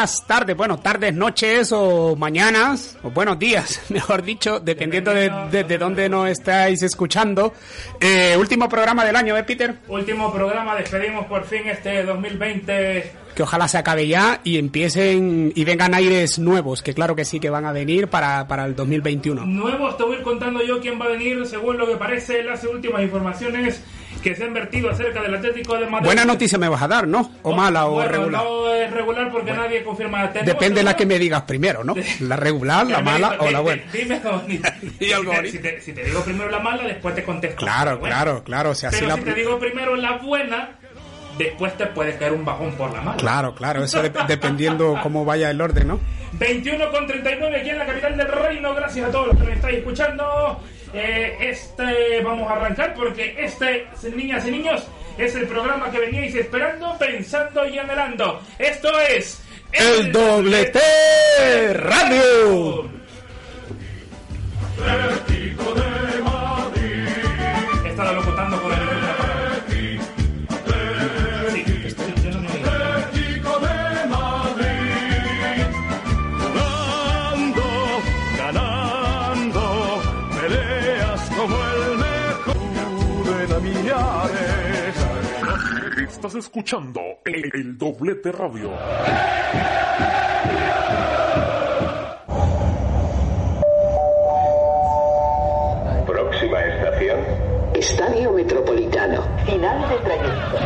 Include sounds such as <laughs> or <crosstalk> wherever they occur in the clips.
buenas tardes, bueno, tardes, noches o mañanas, o buenos días, <laughs> mejor dicho, dependiendo de, de, dónde nos estáis escuchando. Eh, último programa del año, ¿eh, Peter? Último programa, despedimos por fin este 2020 que ojalá se acabe ya y empiecen y vengan aires nuevos, que claro que sí que van a venir para, para el 2021. Nuevos, te voy a ir contando yo quién va a venir según lo que parece las últimas informaciones que se han vertido acerca del Atlético de Madrid. Buena noticia me vas a dar, ¿no? ¿O mala o regular? No es regular porque nadie confirma. Depende de la que me digas primero, ¿no? <laughs> La regular, la mala o la buena. Dime <laughs> algo si, te, si, te, digo primero la mala, después te contesto. Claro, claro, claro. Pero si te digo primero la buena, después te puede caer un bajón por la mala. Claro, claro, eso dependiendo cómo vaya el orden, ¿no? <laughs> 21 con 39 aquí en la capital del reino, gracias a todos los que me estáis escuchando. Eh, este vamos a arrancar porque este, niñas y niños, es el programa que veníais esperando, pensando y anhelando. Esto es el, el Doblete Radio. Está locutando con Estás escuchando el, el doblete radio. Próxima estación. Estadio Metropolitano. Final de trayecto.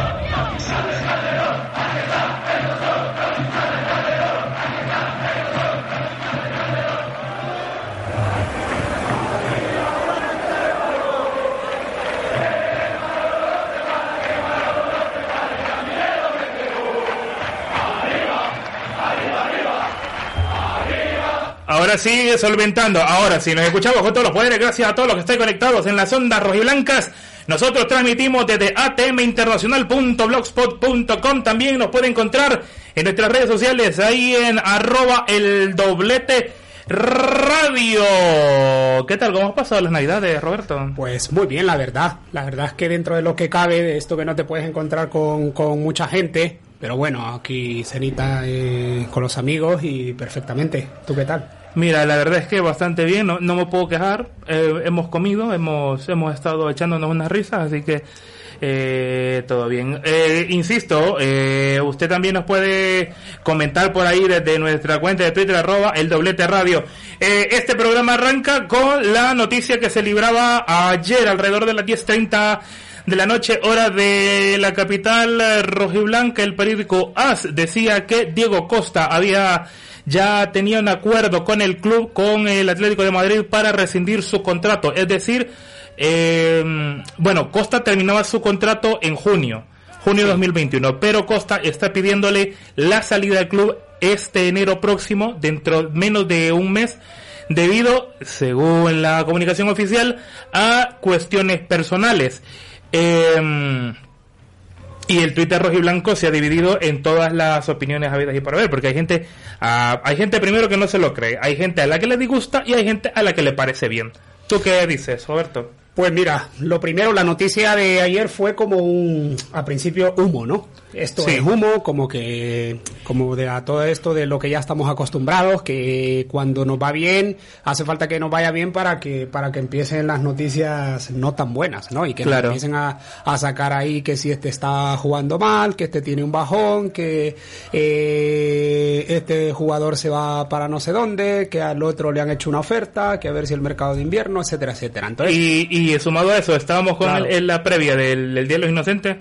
Ahora sí, solventando. Ahora sí, nos escuchamos con todos los poderes. Gracias a todos los que están conectados en las ondas rojiblancas. Nosotros transmitimos desde atminternacional.blogspot.com. También nos puede encontrar en nuestras redes sociales, ahí en arroba el doblete radio. ¿Qué tal? ¿Cómo has pasado las navidades, Roberto? Pues muy bien, la verdad. La verdad es que dentro de lo que cabe, de esto que no te puedes encontrar con, con mucha gente, pero bueno, aquí cenita eh, con los amigos y perfectamente. ¿Tú qué tal? Mira, la verdad es que bastante bien, no, no me puedo quejar. Eh, hemos comido, hemos, hemos estado echándonos unas risas, así que eh, todo bien. Eh, insisto, eh, usted también nos puede comentar por ahí desde nuestra cuenta de Twitter, arroba el doblete radio. Eh, este programa arranca con la noticia que se libraba ayer alrededor de las 10.30 de la noche, hora de la capital rojiblanca. El periódico AS decía que Diego Costa había ya tenía un acuerdo con el club, con el Atlético de Madrid para rescindir su contrato. Es decir, eh, bueno, Costa terminaba su contrato en junio, junio de 2021, pero Costa está pidiéndole la salida del club este enero próximo, dentro menos de un mes, debido, según la comunicación oficial, a cuestiones personales. Eh, y el Twitter rojo y blanco se ha dividido en todas las opiniones habidas y por haber, porque hay gente, uh, hay gente primero que no se lo cree, hay gente a la que le disgusta y hay gente a la que le parece bien. ¿Tú qué dices, Roberto? Pues mira, lo primero, la noticia de ayer fue como un, a principio, humo, ¿no? Esto es humo, como que, como de a todo esto de lo que ya estamos acostumbrados, que cuando nos va bien, hace falta que nos vaya bien para que, para que empiecen las noticias no tan buenas, ¿no? Y que Claro. empiecen a, a sacar ahí que si este está jugando mal, que este tiene un bajón, que eh, este jugador se va para no sé dónde, que al otro le han hecho una oferta, que a ver si el mercado de invierno, etcétera, etcétera. Entonces, Y, y sumado a eso, estábamos con Claro. el- en la previa del, del Día de los Inocentes.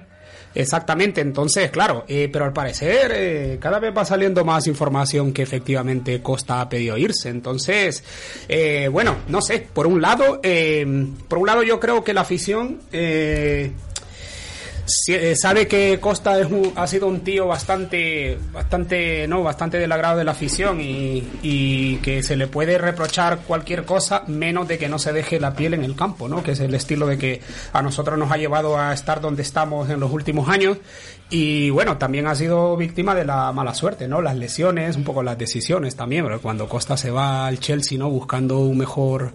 Exactamente, entonces, claro, eh, pero al parecer eh, cada vez va saliendo más información que efectivamente Costa ha pedido irse. Entonces, eh, bueno, no sé, por un lado, eh, por un lado yo creo que la afición eh, sabe que Costa es un- ha sido un tío bastante, bastante, no, bastante del agrado de la afición y, y que se le puede reprochar cualquier cosa menos de que no se deje la piel en el campo, ¿no? Que es el estilo de que a nosotros nos ha llevado a estar donde estamos en los últimos años y bueno, también ha sido víctima de la mala suerte, ¿no? Las lesiones, un poco las decisiones también, porque cuando Costa se va al Chelsea, ¿no? Buscando un mejor,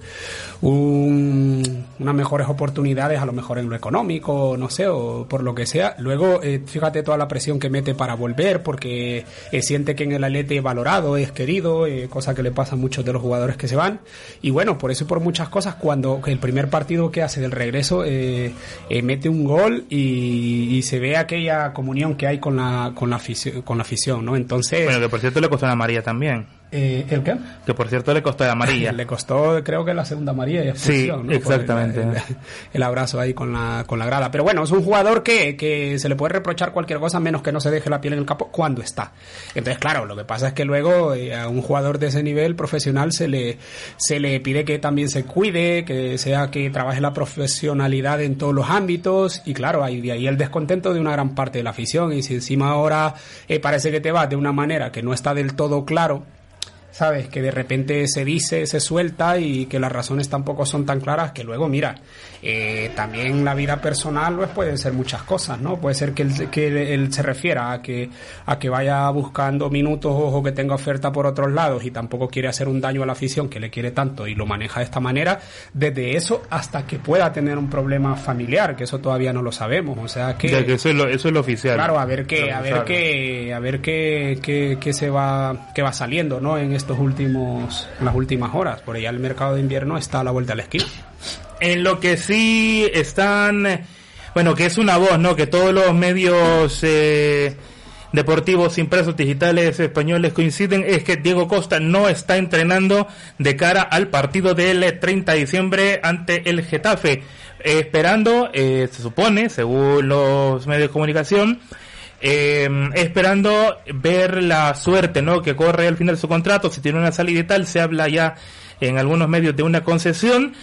un, unas mejores oportunidades, a lo mejor en lo económico, no sé, o por lo que sea. Luego, eh, fíjate toda la presión que mete para volver, porque eh, siente que en el Atleti es valorado, es querido, eh, cosa que le pasa a muchos de los jugadores que se van. Y bueno, por eso y por muchas cosas, cuando el primer partido que hace del regreso, eh, mete un gol y, y se ve aquella comunión que hay con la, con la afición, con la afición, ¿no? Entonces, Bueno, que por cierto le costó la amarilla también. Eh, ¿el qué? Que por cierto le costó la amarilla. <laughs> Le costó, creo que la segunda María y expulsión, Sí, ¿no? exactamente. El, el- el abrazo ahí con la, con la grada. Pero bueno, es un jugador que, que se le puede reprochar cualquier cosa menos que no se deje la piel en el campo cuando está. Entonces, claro, lo que pasa es que luego eh, a un jugador de ese nivel profesional se le, se le pide que también se cuide, que sea que trabaje la profesionalidad en todos los ámbitos y claro, ahí, de ahí el descontento de una gran parte de la afición y si encima ahora eh, parece que te va de una manera que no está del todo claro, ¿sabes? Que de repente se dice, se suelta y que las razones tampoco son tan claras que luego, mira, eh, también la vida personal pues pueden ser muchas cosas, ¿no? Puede ser que él, que él se refiera a que, a que vaya buscando minutos o que tenga oferta por otros lados y tampoco quiere hacer un daño a la afición que le quiere tanto y lo maneja de esta manera, desde eso hasta que pueda tener un problema familiar, que eso todavía no lo sabemos, o sea que... Ya que eso es lo, eso es lo oficial. Claro, a ver qué, a ver qué, a ver qué, qué, qué se va, qué va saliendo, ¿no? En estos últimos, las últimas horas, porque ya el mercado de invierno está a la vuelta de la esquina. En lo que sí están, bueno, que es una voz, ¿no? Que todos los medios eh, deportivos impresos digitales españoles coinciden es que Diego Costa no está entrenando de cara al partido del 30 de diciembre ante el Getafe, esperando, eh, se supone, según los medios de comunicación, eh, esperando ver la suerte no que corre al final de su contrato si tiene una salida y tal se habla ya en algunos medios de una concesión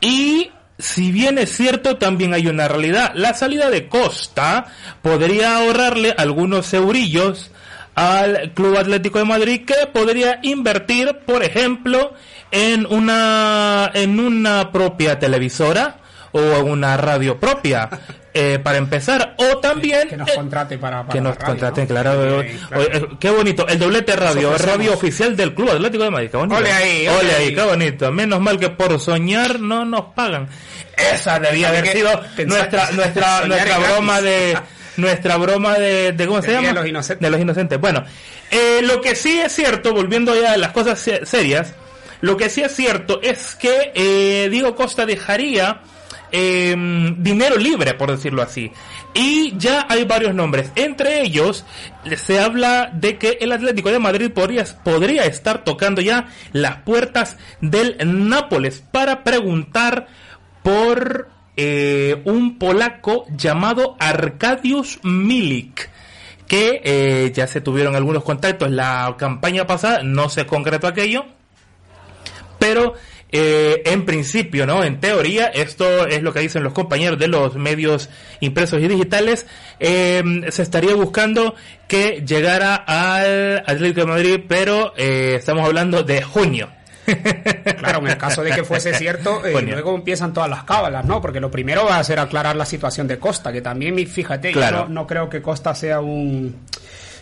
y si bien es cierto, también hay una realidad. La salida de Costa podría ahorrarle algunos eurillos al Club Atlético de Madrid que podría invertir, por ejemplo, en una en una propia televisora o en una radio propia. <laughs> eh, para empezar, o también Que nos eh, contrate para, para que nos radio, contraten, ¿no? claro. Sí, claro. Oye, eh, qué bonito. El doblete radio, radio oficial del Club Atlético de Madrid. Qué bonito. Ole ahí, ole ole ahí, ahí. qué bonito. Menos mal que por soñar no nos pagan. Esa debía haber sido nuestra <laughs> nuestra nuestra broma de <laughs> nuestra broma de, de ¿cómo se llama? de los Inocentes. De los inocentes. Bueno, eh, lo que sí es cierto, volviendo ya a las cosas se- serias, lo que sí es cierto es que eh, Diego Costa dejaría eh, dinero libre, por decirlo así. Y ya hay varios nombres. Entre ellos, se habla de que el Atlético de Madrid podría, podría estar tocando ya las puertas del Nápoles para preguntar por eh, un polaco llamado Arkadiusz Milik que eh, ya se tuvieron algunos contactos la campaña pasada, no se concretó aquello, pero eh, en principio, ¿no? En teoría, esto es lo que dicen los compañeros de los medios impresos y digitales, eh, se estaría buscando que llegara al Atlético de Madrid, pero eh, estamos hablando de junio. <laughs> Claro, en el caso de que fuese cierto, eh, luego empiezan todas las cábalas, ¿no? Porque lo primero va a ser aclarar la situación de Costa, que también, fíjate, Claro. yo no, no creo que Costa sea un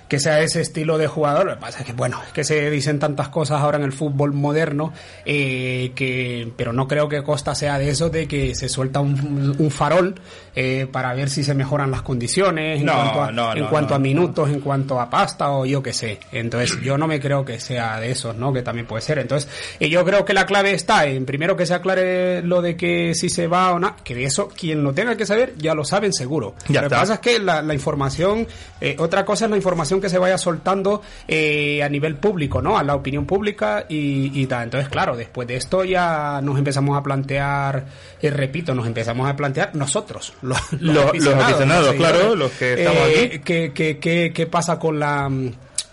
que sea ese estilo de jugador. Lo que pasa es que, bueno, es que se dicen tantas cosas ahora en el fútbol moderno, eh, que, pero no creo que Costa sea de eso, de que se suelta un, un farol eh, para ver si se mejoran las condiciones, en No, cuanto, a, no, en no, cuanto a minutos, en cuanto a pasta o yo qué sé. Entonces, yo no me creo que sea de esos, ¿no? Que también puede ser. Entonces, y yo creo que la clave está en primero que se aclare lo de que si se va o no, que de eso quien lo tenga que saber ya lo saben seguro. Ya lo que pasa es que la, la información, eh, otra cosa es la información información que se vaya soltando eh, a nivel público, ¿no? A la opinión pública y, y tal. Entonces, claro, después de esto ya nos empezamos a plantear, eh, repito, nos empezamos a plantear nosotros, <laughs> los, los, aficionados, claro, los que estamos eh, aquí. ¿qué, qué, qué, ¿Qué pasa con la...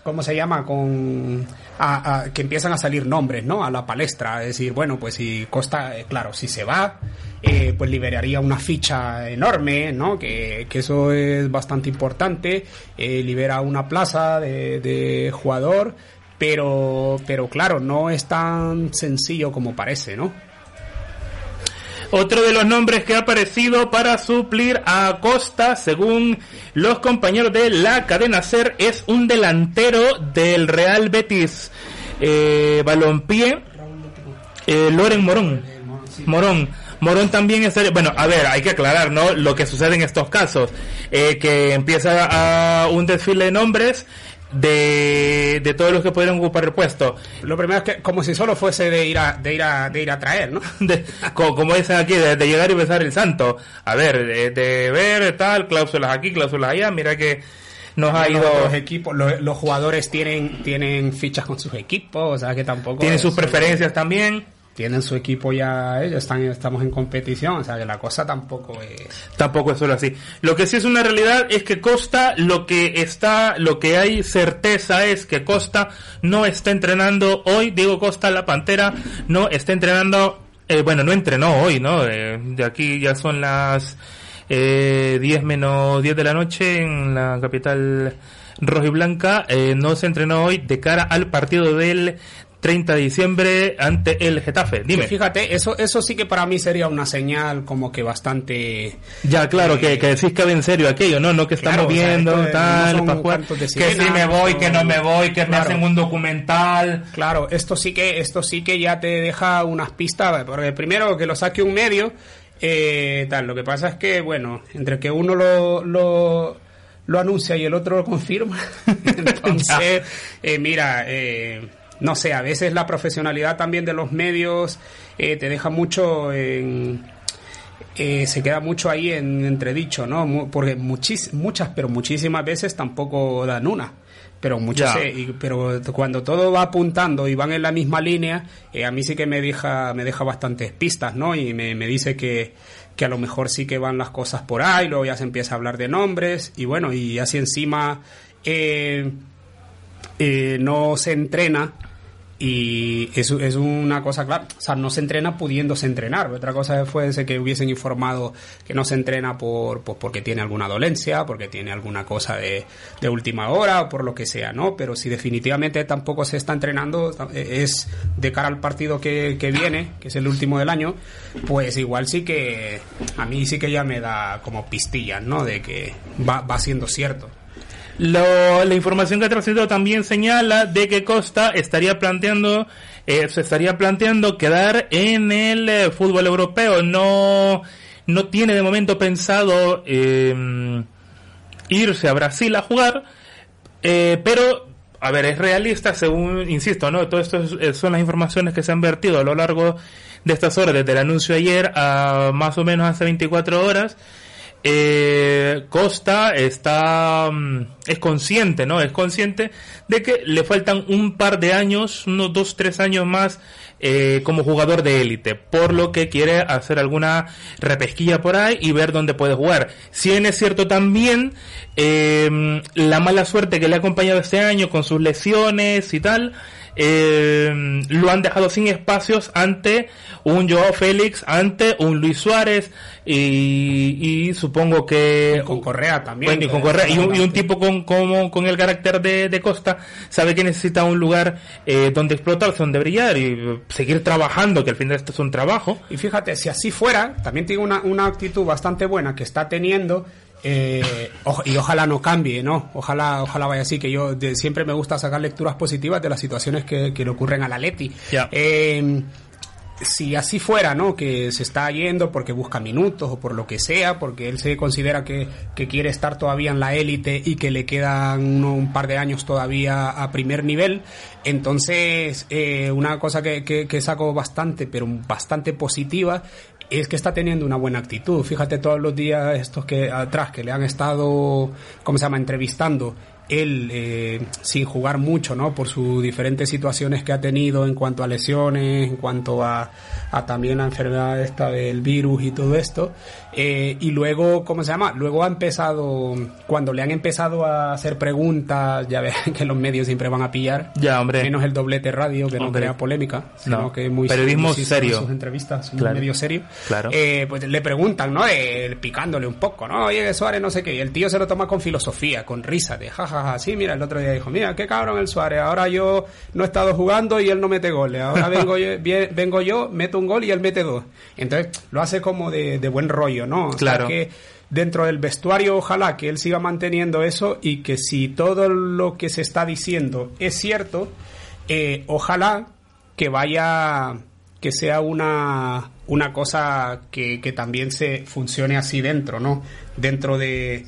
¿Cómo se llama? Con a, que empiezan a salir nombres, ¿no? A la palestra, es decir, bueno, pues si Costa, eh, claro, si se va, eh, pues liberaría una ficha enorme, ¿no? Que, que eso es bastante importante, eh, libera una plaza de, de jugador, pero, pero claro, no es tan sencillo como parece, ¿no? Otro de los nombres que ha aparecido para suplir a Costa, según los compañeros de la cadena SER, es un delantero del Real Betis eh, Balompié, eh, Loren Morón. Morón. Morón también es... Bueno, a ver, hay que aclarar, ¿no? Lo que sucede en estos casos. Eh, que empieza a un desfile de nombres de, de todos los que pudieran ocupar el puesto. Lo primero es que como si solo fuese de ir a, de ir a, de ir a traer, ¿no? <laughs> De, como, como, dicen aquí, de, de, llegar y besar el santo. A ver, de, de, ver tal, cláusulas aquí, cláusulas allá, mira que nos ha ido... Los equipos, los, los, jugadores tienen, tienen fichas con sus equipos, o sea que tampoco... Tienen sus preferencias también tienen su equipo ya, ellos están, estamos en competición, o sea que la cosa tampoco es... Tampoco es solo así. Lo que sí es una realidad es que Costa, lo que está, lo que hay certeza es que Costa no está entrenando hoy, digo Costa la Pantera, no está entrenando, eh, bueno, no entrenó hoy, ¿no? Eh, de aquí ya son las eh, 10 menos 10 de la noche en la capital rojiblanca, eh, no se entrenó hoy de cara al partido del 30 de diciembre ante el Getafe. Dime. Fíjate, eso, eso sí que para mí sería una señal como que bastante... Ya, claro, eh, que, que decís que en serio aquello, ¿no? No que estamos viendo, o sea, tal, no para jugar, que si me voy, que no me voy, que claro. me hacen un documental. Claro, esto sí que, esto sí que ya te deja unas pistas, porque primero que lo saque un medio, eh, tal, lo que pasa es que, bueno, entre que uno lo... lo lo anuncia y el otro lo confirma. <laughs> <laughs> Entonces, eh, mira, eh, no sé, a veces la profesionalidad también de los medios eh, te deja mucho en... Eh, se queda mucho ahí en entredicho, ¿no? Porque muchis, muchas, pero muchísimas veces tampoco dan una. Pero muchas, eh, pero cuando todo va apuntando y van en la misma línea, eh, a mí sí que me deja, me deja bastantes pistas, ¿no? Y me, me dice que, que a lo mejor sí que van las cosas por ahí, luego ya se empieza a hablar de nombres, y bueno, y así encima no se entrena y es, es una cosa clara, o sea, no se entrena pudiéndose entrenar. Otra cosa fue que hubiesen informado que no se entrena por, pues porque tiene alguna dolencia, porque tiene alguna cosa de, de última hora o por lo que sea, ¿no? Pero si definitivamente tampoco se está entrenando, es de cara al partido que, que viene, que es el último del año, pues igual sí que a mí sí que ya me da como pistillas, ¿no? De que va, va siendo cierto. Lo, la información que ha trascendido también señala de que Costa estaría planteando, eh, se estaría planteando quedar en el eh, fútbol europeo. No, no tiene de momento pensado eh, irse a Brasil a jugar, eh, pero a ver, es realista según, insisto, ¿no? Todo esto es, son las informaciones que se han vertido a lo largo de estas horas, desde el anuncio ayer a más o menos hace 24 horas. Eh, Costa está es consciente, ¿no? Es consciente de que le faltan un par de años, unos dos, tres años más eh, como jugador de élite, por lo que quiere hacer alguna repesquilla por ahí y ver dónde puede jugar. Si bien es cierto también eh, la mala suerte que le ha acompañado este año con sus lesiones y tal, eh, lo han dejado sin espacios ante un Joao Félix, ante un Luis Suárez y, y supongo que... Y con Correa también. Bueno, y con Correa. Y un, y un tipo con, con, con, el carácter de, de, Costa sabe que necesita un lugar eh, donde explotarse, donde brillar y seguir trabajando, que al final esto es un trabajo. Y fíjate, si así fuera, también tiene una, una actitud bastante buena que está teniendo eh, y ojalá no cambie, ¿no? Ojalá, ojalá vaya así, que yo de, siempre me gusta sacar lecturas positivas de las situaciones que, que le ocurren a la Leti. Yeah. Eh, si así fuera, ¿no? Que se está yendo porque busca minutos o por lo que sea, porque él se considera que, que quiere estar todavía en la élite y que le quedan uno, un par de años todavía a primer nivel. Entonces, eh, una cosa que, que, que saco bastante, pero bastante positiva, es que está teniendo una buena actitud. Fíjate todos los días estos que atrás que le han estado, ¿cómo se llama?, entrevistando él eh, sin jugar mucho, ¿no? Por sus diferentes situaciones que ha tenido en cuanto a lesiones, en cuanto a, a también la enfermedad esta del virus y todo esto. Eh, y luego, ¿cómo se llama? Luego ha empezado, cuando le han empezado a hacer preguntas, ya ven <laughs> que los medios siempre van a pillar. Ya, hombre. Menos el doblete radio, que no crea polémica, sino No. que es muy Periodismo muy en serio. sus entrevistas, Claro. un medio serio. Claro. Eh, pues le preguntan, ¿no? Eh, picándole un poco, ¿no? Oye, Suárez, no sé qué. Y el tío se lo toma con filosofía, con risa, de jajaja. Sí, mira, el otro día dijo, mira, qué cabrón el Suárez. Ahora yo no he estado jugando y él no mete goles. Ahora vengo yo, <laughs> vengo yo meto un gol y él mete dos. Entonces, lo hace como de, de buen rollo, ¿no? O sea, Claro. que dentro del vestuario, ojalá que él siga manteniendo eso y que si todo lo que se está diciendo es cierto, eh, ojalá que vaya que sea una, una cosa que, que también se funcione así dentro, ¿no? Dentro de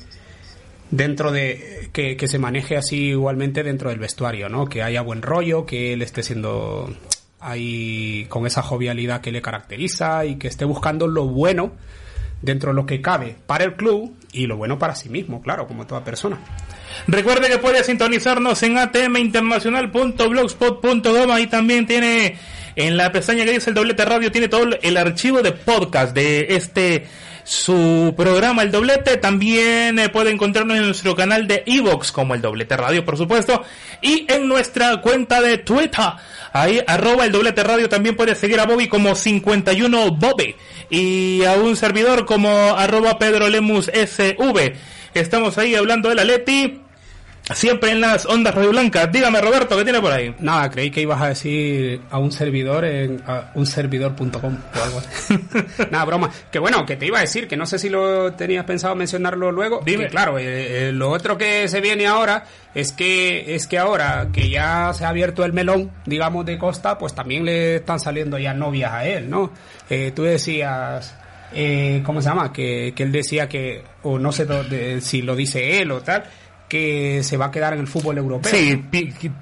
dentro de que, que se maneje así igualmente dentro del vestuario, ¿no? Que haya buen rollo, que él esté siendo ahí con esa jovialidad que le caracteriza y que esté buscando lo bueno dentro de lo que cabe para el club y lo bueno para sí mismo, claro, como toda persona. Recuerde que puede sintonizarnos en atminternacional.blogspot.com. Ahí también tiene en la pestaña que dice el doblete radio, tiene todo el archivo de podcast de este su programa El Doblete. También eh, puede encontrarnos en nuestro canal de Evox como El Doblete Radio, por supuesto. Y en nuestra cuenta de Twitter. Ahí, arroba el doblete radio, también puede seguir a Bobby como 51 Bobby. Y a un servidor como arroba Pedro Lemus SV. Estamos ahí hablando de la Leti. Siempre en las ondas radio blancas. Dígame, Roberto, ¿qué tiene por ahí? Nada, creí que ibas a decir a un servidor en a un servidor.com o algo así. <laughs> Nada, broma. Que bueno, que te iba a decir, que no sé si lo tenías pensado mencionarlo luego. Dime. Que claro, eh, eh, lo otro que se viene ahora es que es que ahora que ya se ha abierto el melón, digamos, de Costa, pues también le están saliendo ya novias a él, ¿no? Eh, tú decías... Eh, ¿Cómo se llama? Que, que él decía que, o no sé dónde- si lo dice él o tal, que se va a quedar en el fútbol europeo. Sí,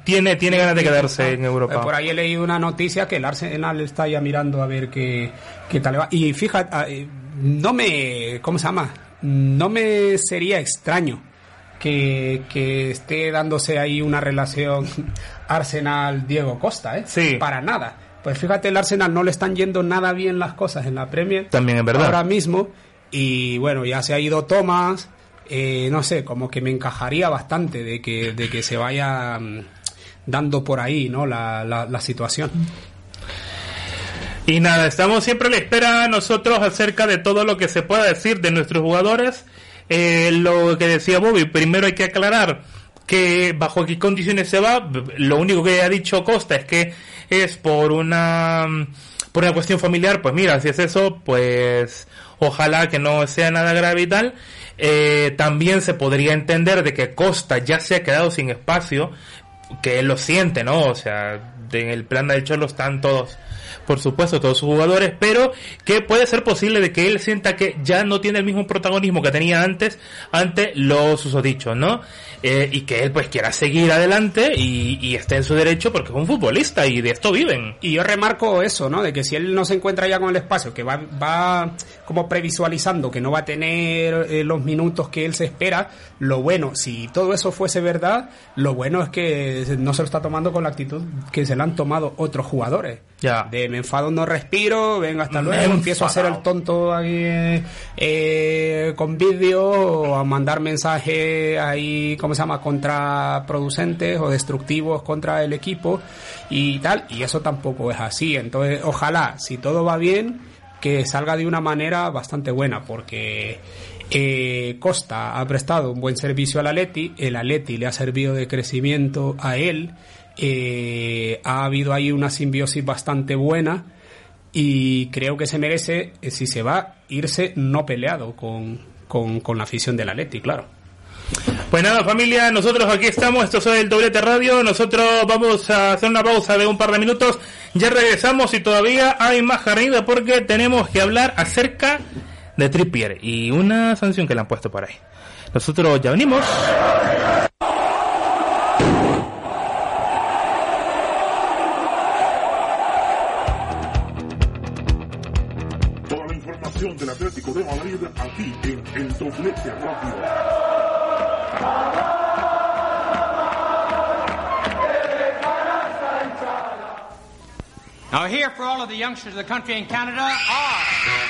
tiene, tiene ganas de quedarse en Eh, Europa. Por ahí he leído una noticia que el Arsenal está ya mirando a ver qué, qué tal le va. Y fíjate, ah, eh, no me, ¿cómo se llama? No me sería extraño que, que esté dándose ahí una relación <laughs> Arsenal-Diego Costa, ¿eh? Sí. Para nada. Pues fíjate, el Arsenal no le están yendo nada bien las cosas en la Premier. También es verdad. Ahora mismo. Y bueno, ya se ha ido Thomas. Eh, no sé, como que me encajaría bastante de que, de que se vaya mm, dando por ahí, ¿no? La, la, la situación. Y nada, estamos siempre a la espera nosotros acerca de todo lo que se pueda decir de nuestros jugadores. Eh, lo que decía Bobby, primero hay que aclarar que bajo qué condiciones se va. Lo único que ha dicho Costa es que es por una por una cuestión familiar. Pues mira, si es eso, pues ojalá que no sea nada grave y tal. Eh, también se podría entender de que Costa ya se ha quedado sin espacio, que él lo siente, ¿no? O sea, en el plan del Cholo están todos, por supuesto, todos sus jugadores, pero que puede ser posible de que él sienta que ya no tiene el mismo protagonismo que tenía antes ante los susodichos, ¿no? Eh, y que él pues quiera seguir adelante y, y esté en su derecho porque es un futbolista y de esto viven. Y yo remarco eso, ¿no? De que si él no se encuentra ya con el espacio, que va, va como previsualizando que no va a tener eh, los minutos que él se espera, lo bueno, si todo eso fuese verdad, lo bueno es que no se lo está tomando con la actitud que se la han tomado otros jugadores. Ya. De me enfado, no respiro, venga hasta luego, empiezo a hacer el tonto ahí eh, con vídeo o a mandar mensajes ahí, ¿cómo se llama?, contraproducentes o destructivos contra el equipo y tal, y eso tampoco es así. Entonces, ojalá, si todo va bien, que salga de una manera bastante buena, porque eh, Costa ha prestado un buen servicio al Atleti, el Atleti le ha servido de crecimiento a él, eh, ha habido ahí una simbiosis bastante buena y creo que se merece, eh, si se va, irse no peleado con, con, la afición del Atleti, claro. Pues nada, familia, nosotros aquí estamos, esto es el Doblete Radio, nosotros vamos a hacer una pausa de un par de minutos, ya regresamos y todavía hay más jarrida porque tenemos que hablar acerca de Trippier y una sanción que le han puesto por ahí. Nosotros ya venimos. poder aquí en el doblete rápido. Now, here for all of the youngsters of the country and Canada are.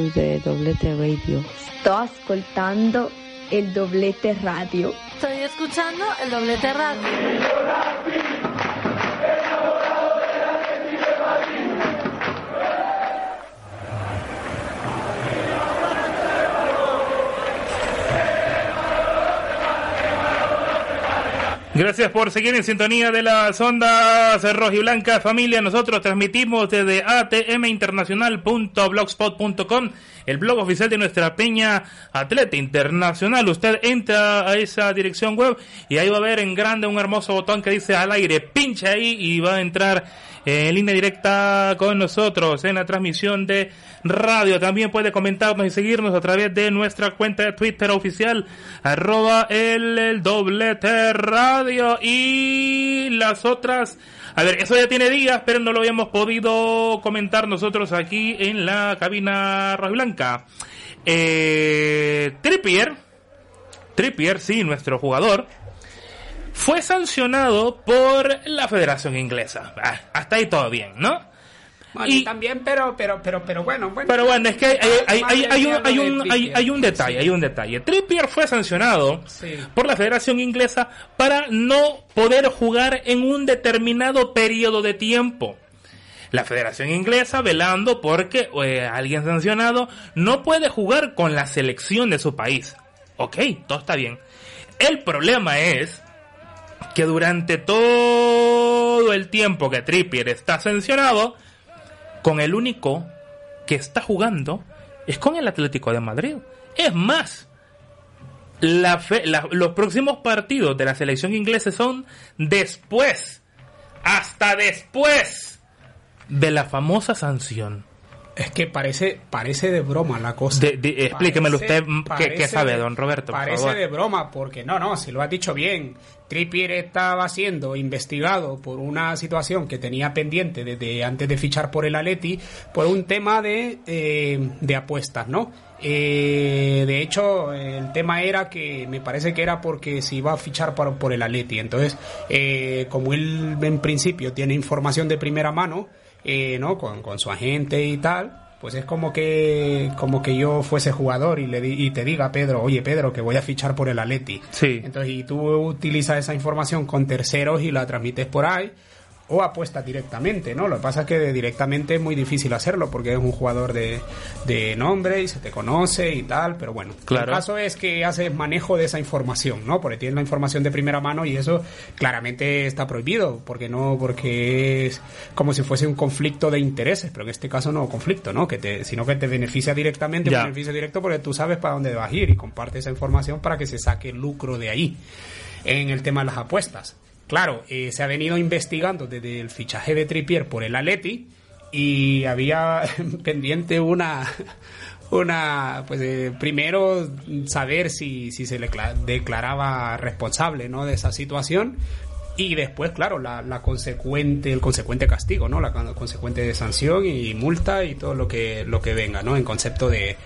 To the Doblete Radio. Sto ascoltando il Doblete Radio. Estoy escuchando el Doblete Radio. Gracias por seguir en sintonía de las ondas roja y blanca familia. Nosotros transmitimos desde atminternacional.blogspot.com, el blog oficial de nuestra peña Atleta Internacional. Usted entra a esa dirección web y ahí va a ver en grande un hermoso botón que dice al aire. Pincha ahí y va a entrar en línea directa con nosotros en la transmisión de radio. También puede comentarnos y seguirnos a través de nuestra cuenta de Twitter oficial, arroba el, el doblete radio y las otras. A ver, eso ya tiene días, pero no lo habíamos podido comentar nosotros aquí en la cabina roja y blanca. Eh, Trippier, Trippier, sí, nuestro jugador, fue sancionado por la Federación Inglesa. Ah, hasta ahí todo bien, ¿no? Bueno, y también, pero, pero, pero, pero bueno, bueno. Pero bueno, es que hay, hay, hay, hay un, hay, un, hay, hay un detalle, hay un detalle. Trippier fue sancionado Sí. por la Federación Inglesa para no poder jugar en un determinado periodo de tiempo. La Federación Inglesa velando porque eh, alguien sancionado no puede jugar con la selección de su país. Ok, todo está bien. El problema es que durante todo el tiempo que Trippier está sancionado, con el único que está jugando es con el Atlético de Madrid. Es más, los próximos partidos de la selección inglesa son después, hasta después de la famosa sanción. Es que parece, parece de broma la cosa. De- de- explíquemelo Parece- usted, ¿qué- parece qué sabe, de- don Roberto, por Parece favor? de broma, porque no, no, si lo has dicho bien. Trippier estaba siendo investigado por una situación que tenía pendiente desde antes de fichar por el Atleti, por un tema de, eh, de apuestas, ¿no? Eh, de hecho, el tema era que me parece que era porque se iba a fichar por, por el Atleti. Entonces, eh, como él en principio tiene información de primera mano, eh, ¿no? Con, con su agente y tal, pues es como que como que yo fuese jugador y le di- y te diga Pedro, oye Pedro, que voy a fichar por el Atleti. Sí. Entonces, y tú utilizas esa información con terceros y la transmites por ahí o apuestas directamente, ¿no? Lo que pasa es que directamente es muy difícil hacerlo porque es un jugador de, de nombre y se te conoce y tal, pero bueno. Claro. El caso es que haces manejo de esa información, ¿no? Porque tienes la información de primera mano y eso claramente está prohibido, porque no, porque es como si fuese un conflicto de intereses, pero en este caso no conflicto, ¿no? Que te, sino que te beneficia directamente, Ya. un beneficio directo porque tú sabes para dónde vas a ir y comparte esa información para que se saque lucro de ahí en el tema de las apuestas. Claro, eh, se ha venido investigando desde el fichaje de Trippier por el Atleti y había <laughs> pendiente una una pues eh, primero saber si, si se le cla- declaraba responsable no de esa situación y después claro la, la consecuente el consecuente castigo no la con- consecuente sanción y multa y todo lo que lo que venga no en concepto de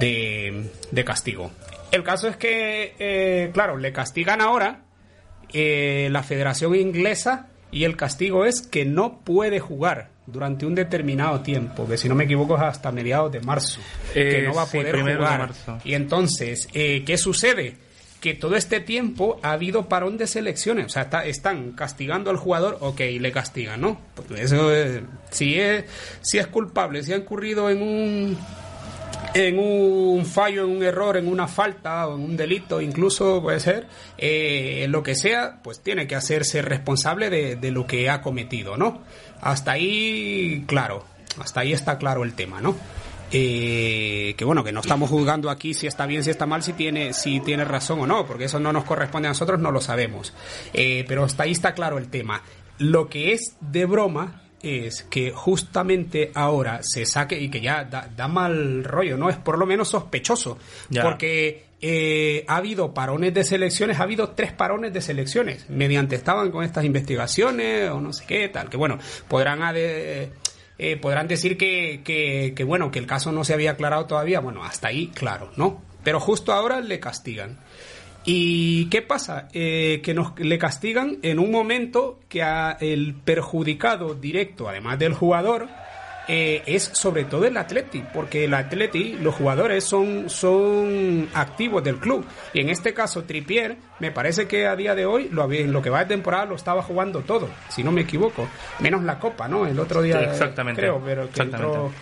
de, de castigo. El caso es que eh, claro le castigan ahora eh, la Federación Inglesa y el castigo es que no puede jugar durante un determinado tiempo, que si no me equivoco es hasta mediados de marzo, que Eh, no va a poder jugar. Y entonces, eh, ¿qué sucede? Que todo este tiempo ha habido parón de selecciones, o sea, está- están castigando al jugador, ok, le castigan, ¿no? Porque eso es- si es, si es culpable, si ha incurrido en un en un fallo, en un error, en una falta en un delito, incluso puede ser, eh, lo que sea, pues tiene que hacerse responsable de, de lo que ha cometido, ¿no? Hasta ahí, claro, hasta ahí está claro el tema, ¿no? Eh, que bueno, que no estamos juzgando aquí si está bien, si está mal, si tiene, si tiene razón o no, porque eso no nos corresponde a nosotros, no lo sabemos. Eh, pero hasta ahí está claro el tema. Lo que es de broma es que justamente ahora se saque y que ya da, da mal rollo, ¿no? Es por lo menos sospechoso. Ya. Porque eh, ha habido parones de selecciones, ha habido tres parones de selecciones. Mediante estaban con estas investigaciones o no sé qué, tal. Que bueno, podrán ade- eh, podrán decir que, que, que, bueno, que el caso no se había aclarado todavía. Bueno, hasta ahí, claro, ¿no? Pero justo ahora le castigan. ¿Y qué pasa? Eh, que nos le castigan en un momento que a el perjudicado directo, además del jugador, eh, es sobre todo el Atleti, porque el Atleti, los jugadores son, son activos del club. Y en este caso, Tripier, me parece que a día de hoy, lo, en lo que va de temporada, lo estaba jugando todo, si no me equivoco. Menos la Copa, ¿no? El otro día, Sí, exactamente. creo, pero que Exactamente. entró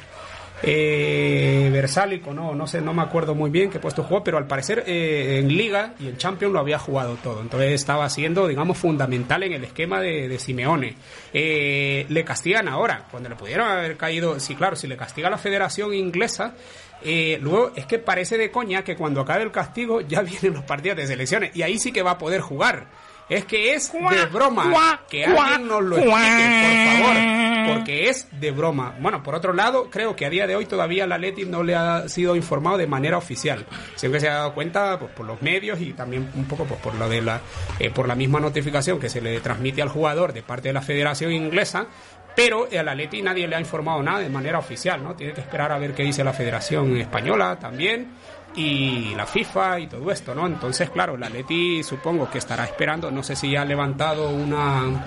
eh, Versálico, no, no sé, no me acuerdo muy bien qué puesto jugó, pero al parecer eh, en Liga y en Champions lo había jugado todo, entonces estaba siendo, digamos, fundamental en el esquema de, Simeone. Eh, le castigan ahora, cuando le pudieron haber caído, sí, claro, si le castiga la Federación Inglesa, eh, luego es que parece de coña que cuando acabe el castigo ya <laughs> vienen los partidos de selecciones y ahí sí que va a poder jugar. Es que es de broma. Que alguien nos lo explique, por favor. Porque es de broma. Bueno, por otro lado, creo que a día de hoy todavía la Leti no le ha sido informado de manera oficial. Siempre se ha dado cuenta pues, por los medios y también un poco pues, por lo de la, eh, por la misma notificación que se le transmite al jugador de parte de la Federación Inglesa. pero al Atleti nadie le ha informado nada de manera oficial, ¿no? Tiene que esperar a ver qué dice la Federación Española también y la FIFA y todo esto, ¿no? Entonces, claro, la Atleti supongo que estará esperando, no sé si ya ha levantado una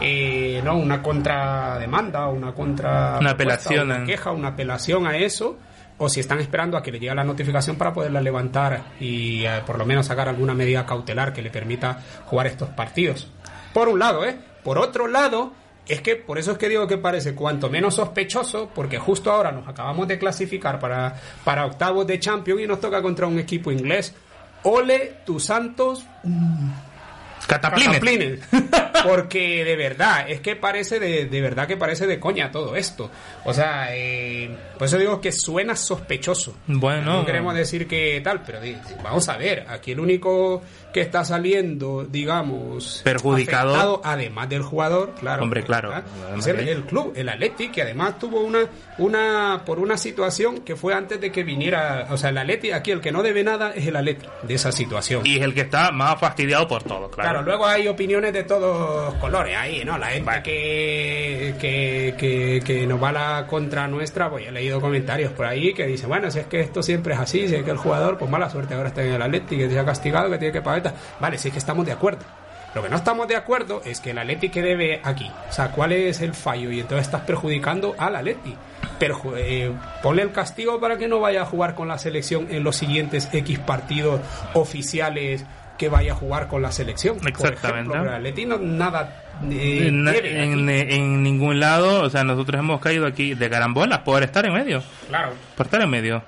eh, no una contrademanda, una contra una apelación, una queja, una apelación a eso o si están esperando a que le llegue la notificación para poderla levantar y eh, por lo menos sacar alguna medida cautelar que le permita jugar estos partidos. Por un lado, ¿eh? Por otro lado, es que por eso es que digo que parece cuanto menos sospechoso, porque justo ahora nos acabamos de clasificar para, para octavos de Champions y nos toca contra un equipo inglés. Ole, tus santos. Cataplines. <laughs> Porque de verdad, es que parece de, de, verdad que parece de coña todo esto. O sea, eh, por eso digo que suena sospechoso. Bueno. No queremos decir que tal, pero vamos a ver, aquí el único que está saliendo, digamos, perjudicado, además del jugador, claro. Hombre, claro. Es el, el, club, el Atleti, que además tuvo una, una, por una situación que fue antes de que viniera, o sea, el Atleti, aquí el que no debe nada es el Atleti de esa situación. Y es el que está más fastidiado por todo, claro. Claro, luego hay opiniones de todos colores ahí, ¿no? La gente que, que, que, que, nos va la contra nuestra, pues he leído comentarios por ahí que dicen, bueno, si es que esto siempre es así, si es que el jugador, pues mala suerte ahora está en el Atleti, que se ha castigado, que tiene que pagar. Vale, si es que estamos de acuerdo. Lo que no estamos de acuerdo es que el Atleti que debe aquí. O sea, ¿cuál es el fallo? Y entonces estás perjudicando al Atleti. Pero eh, ponle el castigo para que no vaya a jugar con la selección en los siguientes X partidos oficiales que vaya a jugar con la selección. Exactamente. Por ejemplo, el Atleti no, nada eh, en, debe en, en, ningún lado, o sea, nosotros hemos caído aquí de carambolas por estar en medio. Claro. Por estar en medio.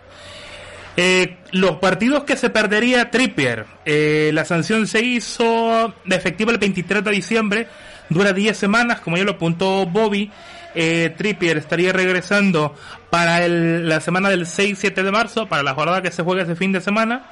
Eh, los partidos que se perdería Trippier, eh, la sanción se hizo efectiva el 23 de diciembre, dura 10 semanas, como ya lo apuntó Bobby. Eh, Trippier estaría regresando para el, la semana del 6-7 de marzo, para la jornada que se juega ese fin de semana.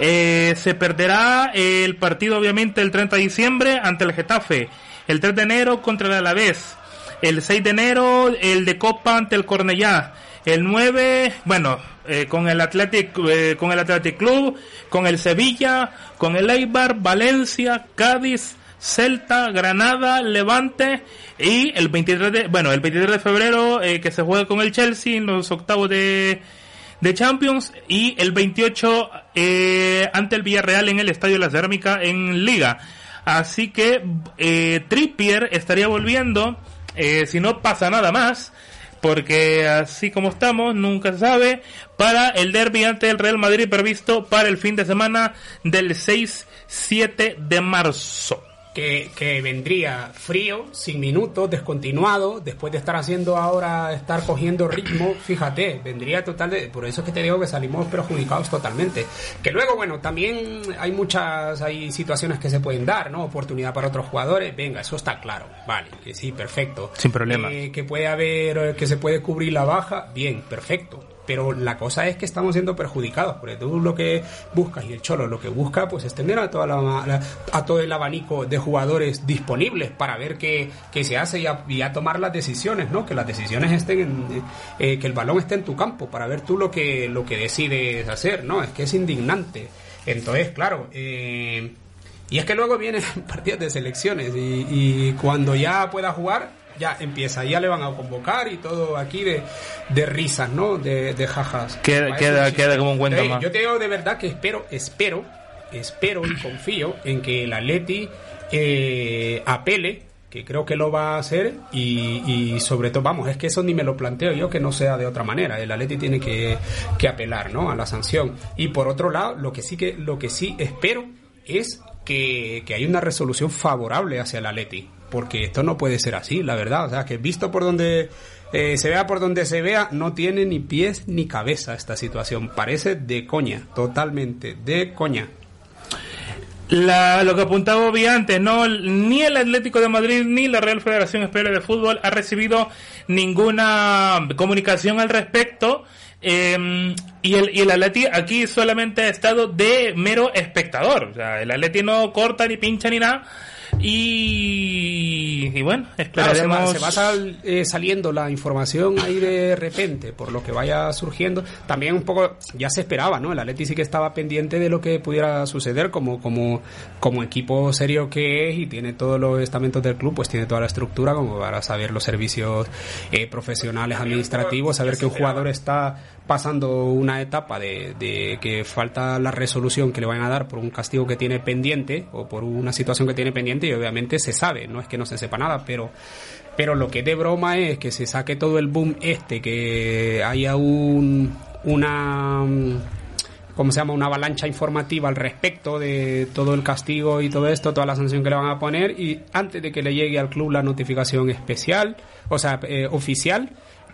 Eh, se perderá el partido obviamente el 30 de diciembre ante el Getafe, el 3 de enero contra el Alavés, el 6 de enero el de Copa ante el Cornellá, el 9, bueno, eh, con el Athletic, eh, con el Athletic Club, con el Sevilla, con el Eibar, Valencia, Cádiz, Celta, Granada, Levante y el 23 de, bueno, el 23 de febrero eh, que se juega con el Chelsea en los octavos de, de Champions y el 28 eh, ante el Villarreal en el Estadio la Cerámica en Liga. Así que eh, Trippier estaría volviendo, eh, si no pasa nada más, porque así como estamos, nunca se sabe, para el derby ante el Real Madrid previsto para el fin de semana del 6-7 de marzo. Que, que, vendría frío, sin minutos, descontinuado, después de estar haciendo ahora, estar cogiendo ritmo, fíjate, vendría total de, por eso es que te digo que salimos perjudicados totalmente. Que luego, bueno, también hay muchas, hay situaciones que se pueden dar, ¿no? Oportunidad para otros jugadores, venga, eso está claro, vale, que sí, perfecto. Sin problema. Eh, que puede haber, que se puede cubrir la baja, bien, perfecto pero la cosa es que estamos siendo perjudicados, porque tú lo que buscas y el Cholo lo que busca pues es tener a, toda la, a todo el abanico de jugadores disponibles para ver qué, qué se hace y a, tomar las decisiones, ¿no? Que las decisiones estén en, eh, que el balón esté en tu campo para ver tú lo que, lo que decides hacer, ¿no? Es que es indignante. Entonces, claro, eh, y es que luego vienen <laughs> partidos de selecciones y, y cuando ya pueda jugar ya empieza, ya le van a convocar y todo aquí de, de risas, ¿no? De, de jajas. Queda, queda, queda, como un cuento más. Yo te digo de verdad que espero, espero, espero y confío en que el Atleti eh, apele que creo que lo va a hacer y, y, sobre todo, vamos, es que eso ni me lo planteo yo que no sea de otra manera. El Atleti tiene que, que apelar, ¿no? A la sanción. Y por otro lado, lo que sí que, lo que sí espero es que, que hay una resolución favorable hacia el Atleti porque esto no puede ser así, la verdad. O sea, que visto por donde eh, se vea por donde se vea, no tiene ni pies ni cabeza esta situación. Parece de coña, totalmente de coña. La, lo que apuntaba Bobby antes, no, ni el Atlético de Madrid ni la Real Federación Española de Fútbol ha recibido ninguna comunicación al respecto. Eh, y el, y el Atleti aquí solamente ha estado de mero espectador. O sea, el Atleti no corta ni pincha ni nada y y, bueno, Claro, se va, esperaremos. se va sal- eh, saliendo la información ahí de repente, por lo que vaya surgiendo. También un poco, ya se esperaba, ¿no? El Atleti sí que estaba pendiente de lo que pudiera suceder como, como, como equipo serio que es y tiene todos los estamentos del club, pues tiene toda la estructura como para saber los servicios eh, profesionales, administrativos, saber que un jugador está pasando una etapa de, que falta la resolución que le van a dar por un castigo que tiene pendiente o por una situación que tiene pendiente y obviamente se sabe, no es que no se sepa nada, pero pero lo que es de broma es que se saque todo el boom este, que haya un una ¿cómo se llama? una avalancha informativa al respecto de todo el castigo y todo esto, toda la sanción que le van a poner y antes de que le llegue al club la notificación especial, o sea, eh, oficial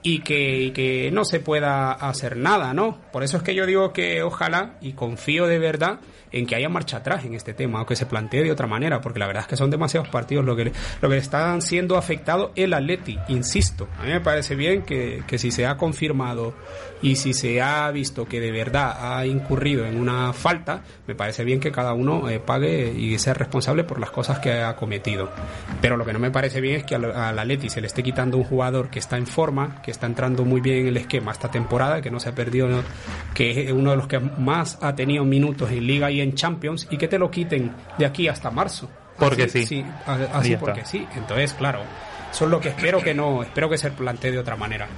y que, y que no se pueda hacer nada, ¿no? Por eso es que yo digo que ojalá y confío de verdad en que haya marcha atrás en este tema o que se plantee de otra manera, porque la verdad es que son demasiados partidos lo que, lo que están siendo afectado el Atleti, insisto. A mí me parece bien que, que si se ha confirmado y si se ha visto que de verdad ha incurrido en una falta, me parece bien que cada uno eh, pague y sea responsable por las cosas que ha cometido. Pero lo que no me parece bien es que al, al Atleti se le esté quitando un jugador que está en forma, que está entrando muy bien en el esquema esta temporada, que no se ha perdido, que es uno de los que más ha tenido minutos en Liga y en Champions, y que te lo quiten de aquí hasta marzo. Porque Así- sí. Y así porque sí. Entonces, claro, eso es lo que espero que no, espero que se plantee de otra manera.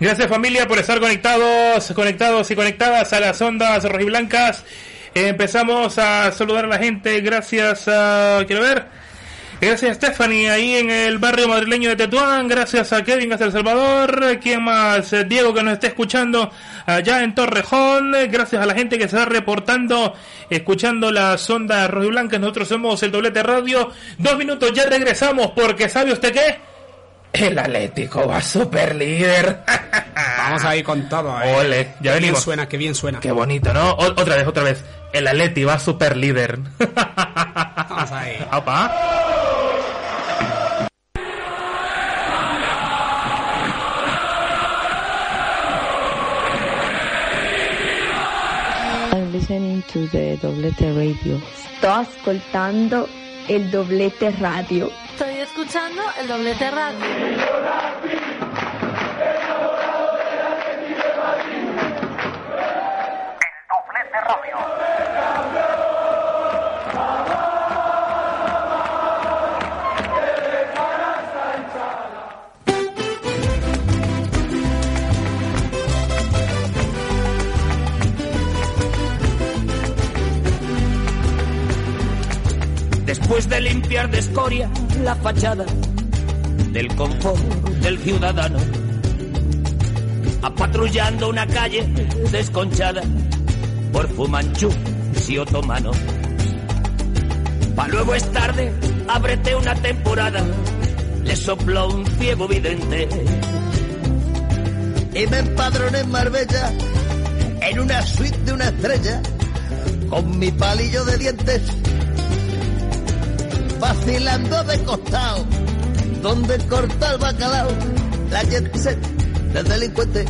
Gracias familia por estar conectados, conectados y conectadas a las ondas rojiblancas. Empezamos a saludar a la gente. Gracias a, quiero ver. Gracias a Stephanie ahí en el barrio madrileño de Tetuán. Gracias a Kevin hasta El Salvador. ¿Quién más? Diego que nos está escuchando allá en Torrejón. Gracias a la gente que se está reportando, escuchando las ondas rojiblancas. Nosotros somos el doblete radio. Dos minutos ya regresamos porque ¿sabe usted qué? El Atlético va super líder. Vamos a ir con todo. eh. Ole, ya Qué bien venimos. suena, qué bien suena. Qué bonito, ¿no? O- otra vez, otra vez. El Atleti va super líder. Vamos ahí. Opa. I'm listening to the Doblete Radio. Sto ascoltando il doblete radio. Estoy escuchando el doblete radio. Después de limpiar de escoria la fachada del confort del ciudadano, apatrullando una calle desconchada por fumanchú y otomanos. Pa' luego es tarde, ábrete una temporada, le sopló un ciego vidente. y me empadroné en Marbella en una suite de una estrella con mi palillo de dientes vacilando de costado donde corta el bacalao la jet set del delincuente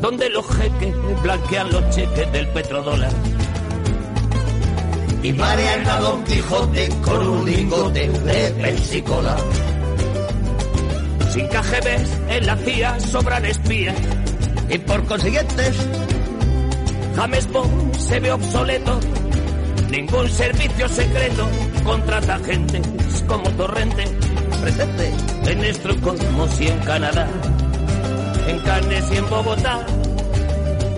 donde los jeques blanquean los cheques del petrodólar. y marean a Don Quijote con un lingote de pensicola Sin KGBs en la CIA sobran espías. y por consiguiente James Bond se ve obsoleto. Ningún servicio secreto contrata agentes como Torrente. presente En Estocolmo y en Canadá. En Cannes y en Bogotá.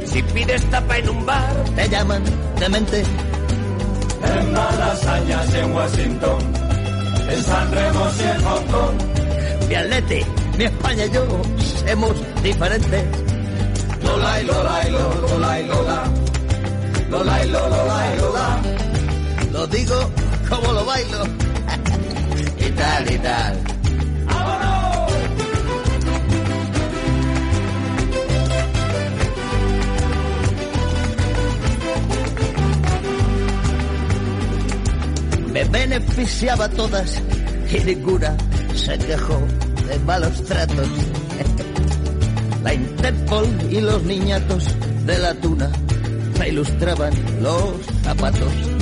Si pides tapa en un bar, te llaman demente En Malasañas y en Washington, en San Remo y en Hong Kong. mi atleti mi España y yo somos diferentes Lola y Lola y Lola, Lola y Lola. Lola y Lola, Lola y Lola. lo digo como lo bailo <laughs> y tal y tal me beneficiaba todas y ninguna se quejó de malos tratos. <laughs> La Interpol y los niñatos de la tuna me ilustraban los zapatos.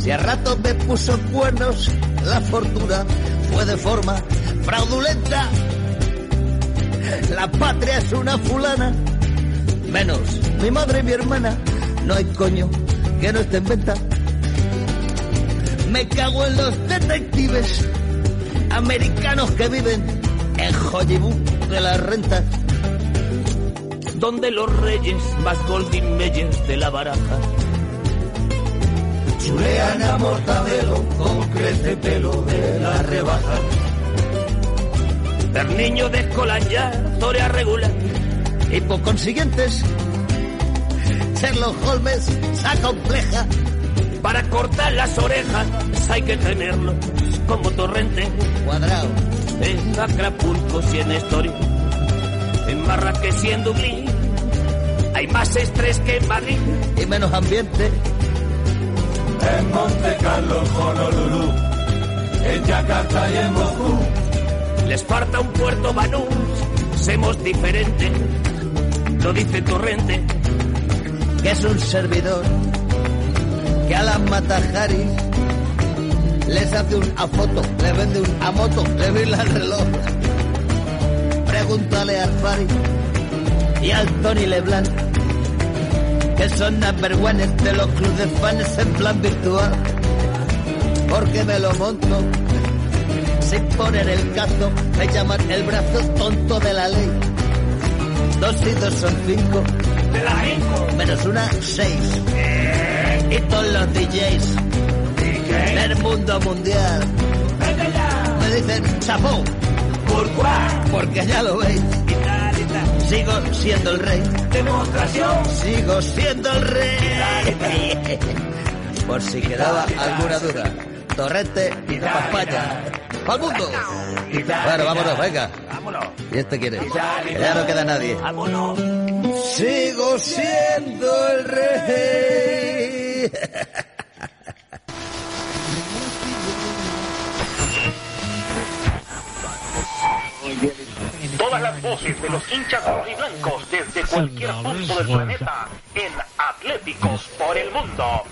Si a rato me puso cuernos la fortuna fue de forma fraudulenta. La patria es una fulana, menos mi madre y mi hermana. No hay coño que no esté en venta. Me cago en los detectives americanos que viven en Hollywood de las rentas. Donde los reyes más golden meyers de la baraja chulean a mortadelo con crece pelo de la rebaja. El niño de escolar ya torea regular y por consiguientes Sherlock Holmes se acompleja. Para cortar las orejas hay que tenerlo como torrente. Cuadrado. En Acapulco y en Estoril. En Marrakech y en Dublín. Hay más estrés que en Madrid. Y menos ambiente. En Monte Carlo, Honolulu. En Yakarta y en Moscú. Les falta un puerto Banús. Semos diferentes. Lo dice Torrente. Que es un servidor. Que a las Matajaris les hace un a foto, le vende un a moto, le vende el reloj. Pregúntale al Fari y al Tony Leblanc, que son number one de los clubes de fans en plan virtual. Porque me lo monto sin poner el caso, me llaman el brazo tonto de la ley. Dos y dos son cinco, de la cinco. menos una, seis. Y todos los DJs del mundo mundial. Me dicen chapó. ¿Por cuál? Porque ya lo veis. Sigo siendo el rey. Demostración. Sigo siendo el rey. Por si quedaba alguna duda. Torrente y España. ¡Para el mundo! Bueno, vámonos, venga. Vámonos. ¿Y este quiere? Ya no queda nadie. Vámonos. Sigo siendo el rey. Todas las voces de los hinchas rojiblancos desde cualquier punto del planeta en Atléticos por el Mundo.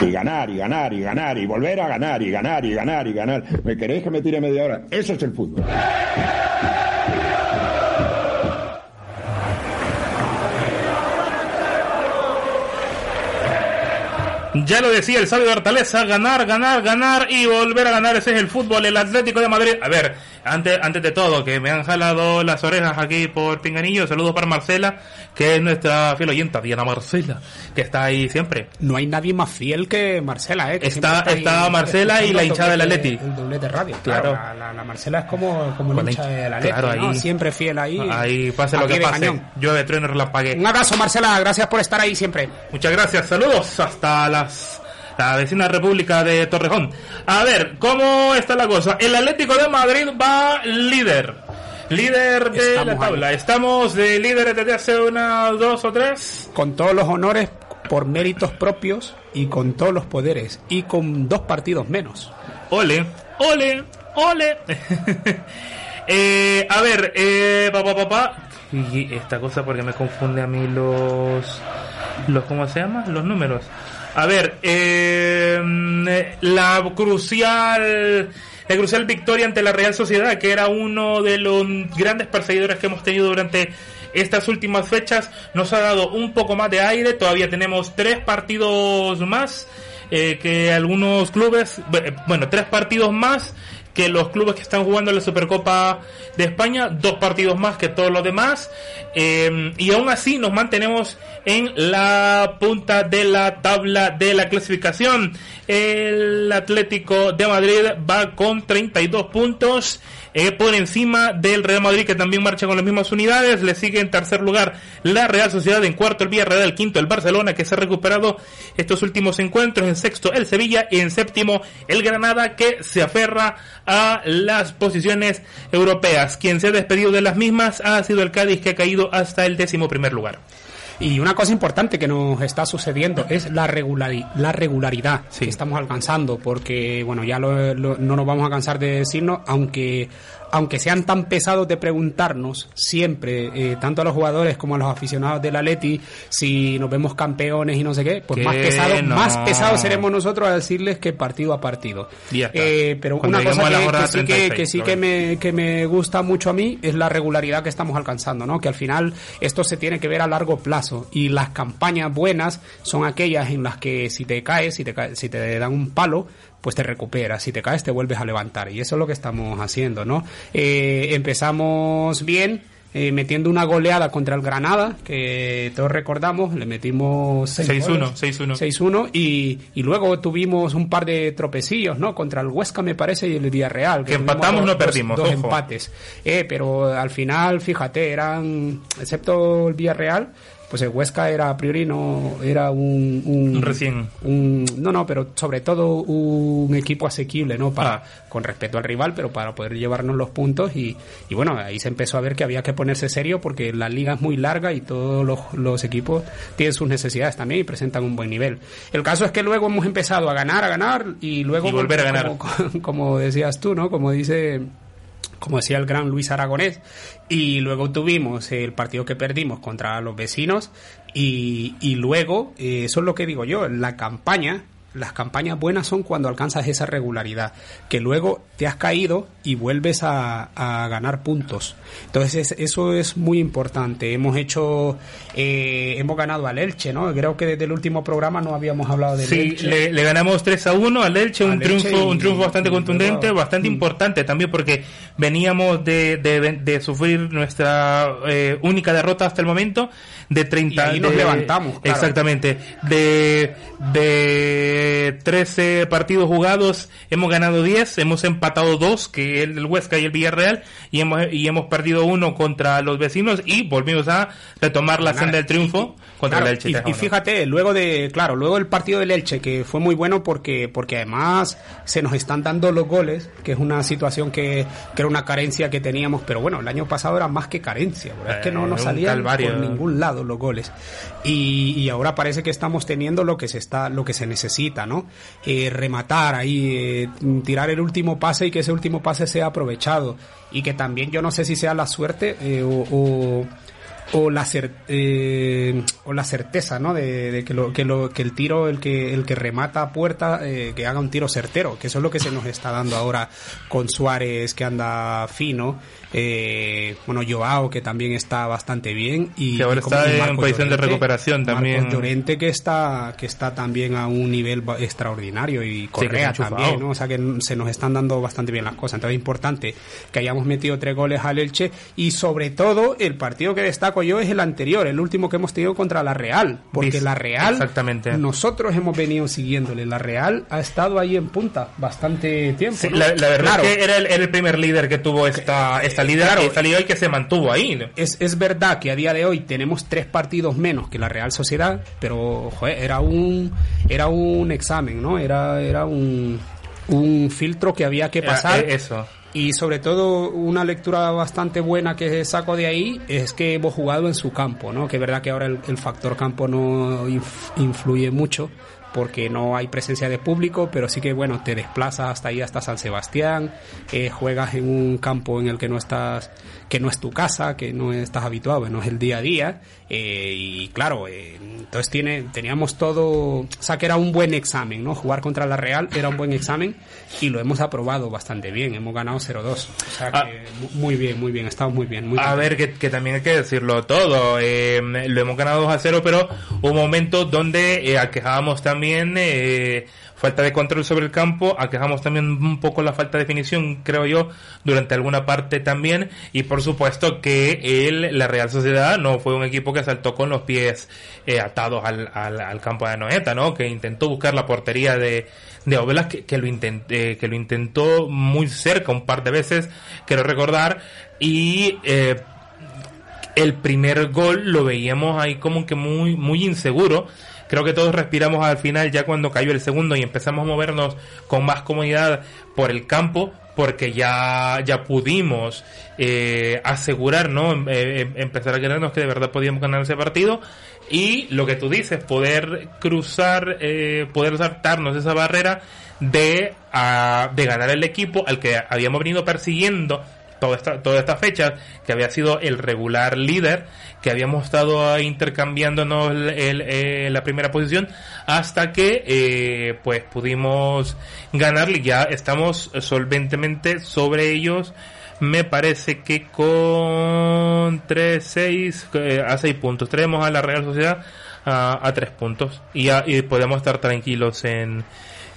Y ganar, y ganar, y ganar, y volver a ganar, y ganar, y ganar, y ganar. ¿Me queréis que me tire media hora? Eso es el fútbol. Ya lo decía el sabio de Hortaleza, ganar, ganar, ganar y volver a ganar. Ese es el fútbol, el Atlético de Madrid. A ver, antes, antes de todo, que me han jalado las orejas aquí por Pinganillo. Saludos para Marcela, que es nuestra fiel oyenta, Diana Marcela, que está ahí siempre. No hay nadie más fiel que Marcela, ¿eh? Que Está, está Marcela y la hinchada del el Atleti. El doblete radio, claro. Claro. La, la- la Marcela es como, como la hincha hincha- del Atleti, claro, ¿no? ahí. Siempre fiel ahí. Ahí pase lo que pase. cañón. Llueve, trueno, relampague. Un abrazo, Marcela. Gracias por estar ahí siempre. Muchas gracias, saludos hasta las la vecina República de Torrejón. A ver, ¿cómo está la cosa? El Atlético de Madrid va líder. Líder de Estamos la tabla. Estamos de líderes desde hace unas dos o tres. Con todos los honores por méritos propios y con todos los poderes y con dos partidos menos. Ole, ole, ole. <laughs> Eh, a ver, eh, papá, papá. Y esta cosa porque me confunde a mí los, los, ¿cómo se llama? Los números. A ver, eh, la crucial, la crucial victoria ante la Real Sociedad, que era uno de los grandes perseguidores que hemos tenido durante estas últimas fechas, nos ha dado un poco más de aire. Todavía tenemos tres partidos más eh, que algunos clubes, bueno, tres partidos más que los clubes que están jugando la Supercopa de España, dos partidos más que todos los demás, eh, y aún así nos mantenemos en la punta de la tabla de la clasificación. El Atlético de Madrid va con 32 puntos. Eh, por encima del Real Madrid que también marcha con las mismas unidades, le sigue en tercer lugar la Real Sociedad, en cuarto el Villarreal, quinto el Barcelona que se ha recuperado estos últimos encuentros, en sexto el Sevilla y en séptimo el Granada que se aferra a las posiciones europeas. Quien se ha despedido de las mismas ha sido el Cádiz que ha caído hasta el décimo primer lugar. Y una cosa importante que nos está sucediendo es la, regulari- la regularidad que estamos alcanzando, porque bueno, ya lo- lo- no nos vamos a cansar de decirnos, aunque aunque sean tan pesados de preguntarnos siempre, eh, tanto a los jugadores como a los aficionados del Atleti, si nos vemos campeones y no sé qué, pues más pesados, no. más pesados seremos nosotros a decirles que partido a partido. Eh, pero Cuando una cosa que, sí, que, 36, que sí que me, que me gusta mucho a mí es la regularidad que estamos alcanzando, ¿no? Que al final esto se tiene que ver a largo plazo y las campañas buenas son aquellas en las que si te caes, si te, cae- si te dan un palo, pues te recuperas, si te caes te vuelves a levantar y eso es lo que estamos haciendo, ¿no? Eh, empezamos bien. eh, metiendo una goleada contra el Granada, que todos recordamos, le metimos seis 6-1, goles. 6-1. 6-1 y, y luego tuvimos un par de tropecillos, ¿no? Contra el Huesca me parece y el Villarreal. Que tuvimos empatamos, dos- no dos- perdimos, Dos, ojo. empates. Eh, pero al final, fíjate, eran, excepto el Villarreal, pues el Huesca era a priori no era un, un- Recién. un- no no pero sobre todo un equipo asequible no para Ah. con respeto al rival pero para poder llevarnos los puntos y, y bueno ahí se empezó a ver que había que ponerse serio porque la liga es muy larga y todos los, los equipos tienen sus necesidades también y presentan un buen nivel el caso es que luego hemos empezado a ganar a ganar y luego Y volver a ganar. <laughs> como, como decías tú no como dice como decía el gran Luis Aragonés, y luego tuvimos el partido que perdimos contra los vecinos, y, y luego, eh, eso es lo que digo yo, la campaña, las campañas buenas son cuando alcanzas esa regularidad, que luego te has caído y vuelves a, a ganar puntos. Entonces es- eso es muy importante. Hemos hecho, eh, hemos ganado al Elche, ¿no? Creo que desde el último programa no habíamos hablado del Sí, Elche. le, le ganamos 3 a 1 al Elche, un Elche triunfo, y- un triunfo bastante y contundente, luego- mm. bastante importante también porque veníamos de, de, de sufrir nuestra eh, única derrota hasta el momento de 30 Y nos de- levantamos, claro. Exactamente. De de 13 partidos jugados hemos ganado 10, hemos empatado 2, que es el Huesca y el Villarreal y hemos y hemos perdido uno contra los vecinos y volvimos a retomar la senda del triunfo contra Claro, el Elche. y, 3 a y 1. fíjate, luego de, claro, luego el partido del Elche, que fue muy bueno porque, porque además se nos están dando los goles, que es una situación que, que era una carencia que teníamos, pero bueno, el año pasado era más que carencia, es que no Eh, nos salían calvario. por ningún lado los goles. Y, y ahora parece que estamos teniendo lo que se está, lo que se necesita, ¿no? Eh, rematar ahí, eh, tirar el último pase y que ese último pase sea aprovechado. Y que también yo no sé si sea la suerte eh, o- o la eh, o la certeza no de, que lo que lo que el tiro el que el que remata puerta eh, que haga un tiro certero que eso es lo que se nos está dando ahora con Suárez que anda fino eh, bueno Joao que también está bastante bien y Que ahora y como- está y en posición de recuperación también. Marcos Llorente que está que está también a un nivel extraordinario y Correa enchufado. también ¿no? o sea que se nos están dando bastante bien las cosas entonces es importante que hayamos metido tres goles al Elche y sobre todo el partido que destaco yo es el anterior el último que hemos tenido contra la Real porque Vis- la Real Exactamente. nosotros hemos venido siguiéndole la Real ha estado ahí en punta bastante tiempo Sí, ¿no? la, la verdad Claro. es que era el, era el primer líder que tuvo esta, esta líder, claro. esta liga y que se mantuvo ahí. ¿no? Es, es verdad que a día de hoy tenemos tres partidos menos que la Real Sociedad, pero joder, era un era un examen, ¿no? Era era un, un filtro que había que Era, pasar. eh, eso. Y sobre todo una lectura bastante buena que saco de ahí es que hemos jugado en su campo, ¿no? Que es verdad que ahora el, el factor campo no inf- influye mucho porque no hay presencia de público, pero sí que bueno, te desplazas hasta ahí, hasta San Sebastián, eh, juegas en un campo en el que no estás, que no es tu casa, que no estás habituado, no es el día a día, eh, y claro, eh, entonces tiene, teníamos todo, o sea que era un buen examen, ¿no? Jugar contra la Real era un buen examen y lo hemos aprobado bastante bien, hemos ganado 0-2, o sea que Ah. mu- muy bien, muy bien, estamos muy bien. Muy A bien. ver, que, que también hay que decirlo todo. eh, lo hemos ganado 2 a 0, pero hubo momentos donde eh, aquejábamos también eh, falta de control sobre el campo, aquejamos también un poco la falta de definición, creo yo, durante alguna parte también. Y por supuesto que el, la Real Sociedad no fue un equipo que saltó con los pies eh, atados al, al, campo de Noeta, ¿no? Que intentó buscar la portería de, de Ovelas, que, que lo intenté, que lo intentó muy cerca un par de veces, quiero recordar, y eh, el primer gol lo veíamos ahí como que muy, muy inseguro. Creo que todos respiramos al final ya cuando cayó el segundo y empezamos a movernos con más comodidad por el campo porque ya, ya pudimos eh, asegurar, ¿no? Em- eh, empezar a creernos que de verdad podíamos ganar ese partido y lo que tú dices, poder cruzar, eh, poder saltarnos esa barrera de, ah, de ganar el equipo al que habíamos venido persiguiendo toda esta, toda esta fecha, que había sido el regular líder, que habíamos estado intercambiándonos el, eh, la primera posición, hasta que eh, pues pudimos ganarle, ya estamos solventemente sobre ellos, me parece que con 3, 6, eh, a 6 puntos, tenemos a la Real Sociedad a, a 3 puntos y, ya, y podemos estar tranquilos en,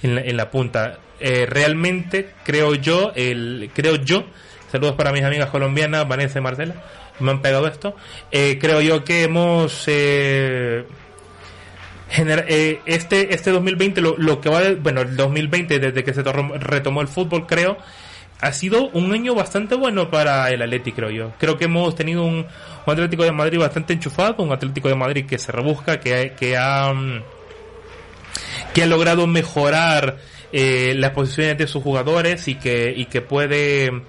en, la, en la punta. Realmente creo yo, el, creo yo, saludos para mis amigas colombianas, Vanessa y Marcela, me han pegado esto, eh, creo yo que hemos... Eh, eh, este este 2020 lo, lo que va bueno el 2020 desde que se retomó el fútbol creo ha sido un año bastante bueno para el Atleti creo yo. Creo que hemos tenido un, un Atlético de Madrid bastante enchufado un Atlético de Madrid que se rebusca que, que ha que ha logrado mejorar las posiciones de sus jugadores y que, y que puede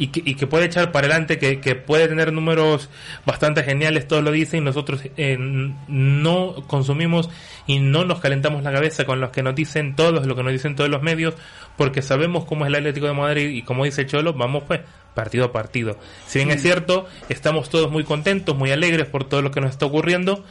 y que, y que puede echar para adelante, que, que puede tener números bastante geniales, todos lo dicen, nosotros eh, no consumimos y no nos calentamos la cabeza con los que nos dicen todos, lo que nos dicen todos los medios, porque sabemos cómo es el Atlético de Madrid y como dice Cholo, vamos pues partido a partido. Si bien es cierto, estamos todos muy contentos, muy alegres por todo lo que nos está ocurriendo,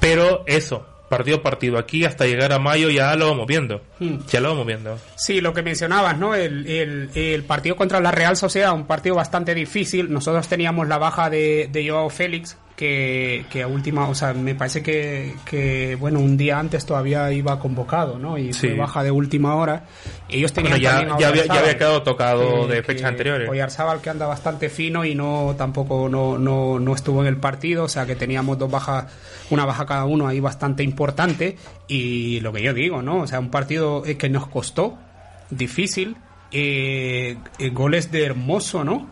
pero eso, partido a partido. Aquí hasta llegar a mayo ya lo vamos viendo. Hmm. Ya lo vamos viendo. Sí, lo que mencionabas, ¿no? El, el, el partido contra la Real Sociedad, un partido bastante difícil. Nosotros teníamos la baja de, de Joao Félix, que, que a última, o sea, me parece que, que, bueno, un día antes todavía iba convocado, ¿no? Y fue Sí. baja de última hora. Ellos tenían ya, también a ya, había, ya había quedado tocado que- de fechas anteriores. Oyarzábal que anda bastante fino y no tampoco no, no, no estuvo en el partido, o sea que teníamos dos bajas, una baja cada uno ahí bastante importante y lo que yo digo, ¿no? O sea, un partido eh, que nos costó, difícil, eh, eh, goles de Hermoso, ¿no?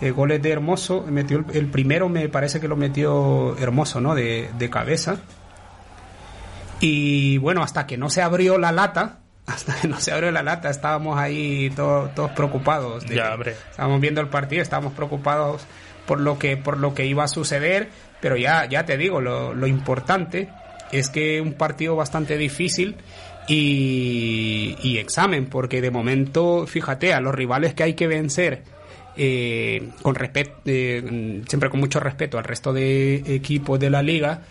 Eh, goles de Hermoso, metió el, el primero me parece que lo metió Hermoso, ¿no? De, de cabeza. Y bueno, hasta que no se abrió la lata, <laughs> hasta que no se abrió la lata, estábamos ahí todos, todos preocupados. de- Ya. Estábamos viendo el partido, estábamos preocupados por lo que, por lo que iba a suceder, pero ya, ya te digo, lo, lo importante es que un partido bastante difícil y, y examen, porque de momento, fíjate, a los rivales que hay que vencer, eh, con respeto, siempre con mucho respeto al resto de equipos de la liga,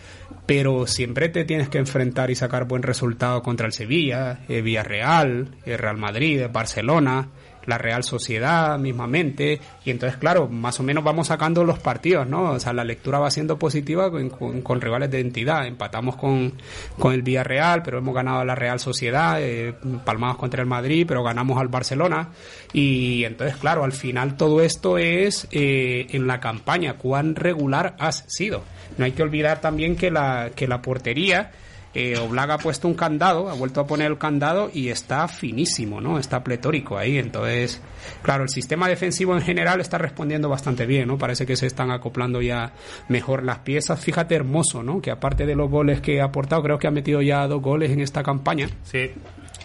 pero siempre te tienes que enfrentar y sacar buen resultado contra el Sevilla, el Villarreal, el Real Madrid, el Barcelona, la Real Sociedad mismamente, y entonces claro, más o menos vamos sacando los partidos, ¿no? O sea, la lectura va siendo positiva con, con- rivales de entidad, empatamos con, con el Villarreal, pero hemos ganado a la Real Sociedad, eh, palmamos contra el Madrid, pero ganamos al Barcelona, y entonces claro, al final todo esto es eh, en la campaña, cuán regular has sido. No hay que olvidar también que la, que la portería, eh, Oblak ha puesto un candado, ha vuelto a poner el candado y está finísimo, ¿no? Está pletórico ahí. Entonces, claro, el sistema defensivo en general está respondiendo bastante bien, ¿no? Parece que se están acoplando ya mejor las piezas. Fíjate, hermoso, ¿no? Que aparte de los goles que ha aportado, creo que ha metido ya dos goles en esta campaña. Sí.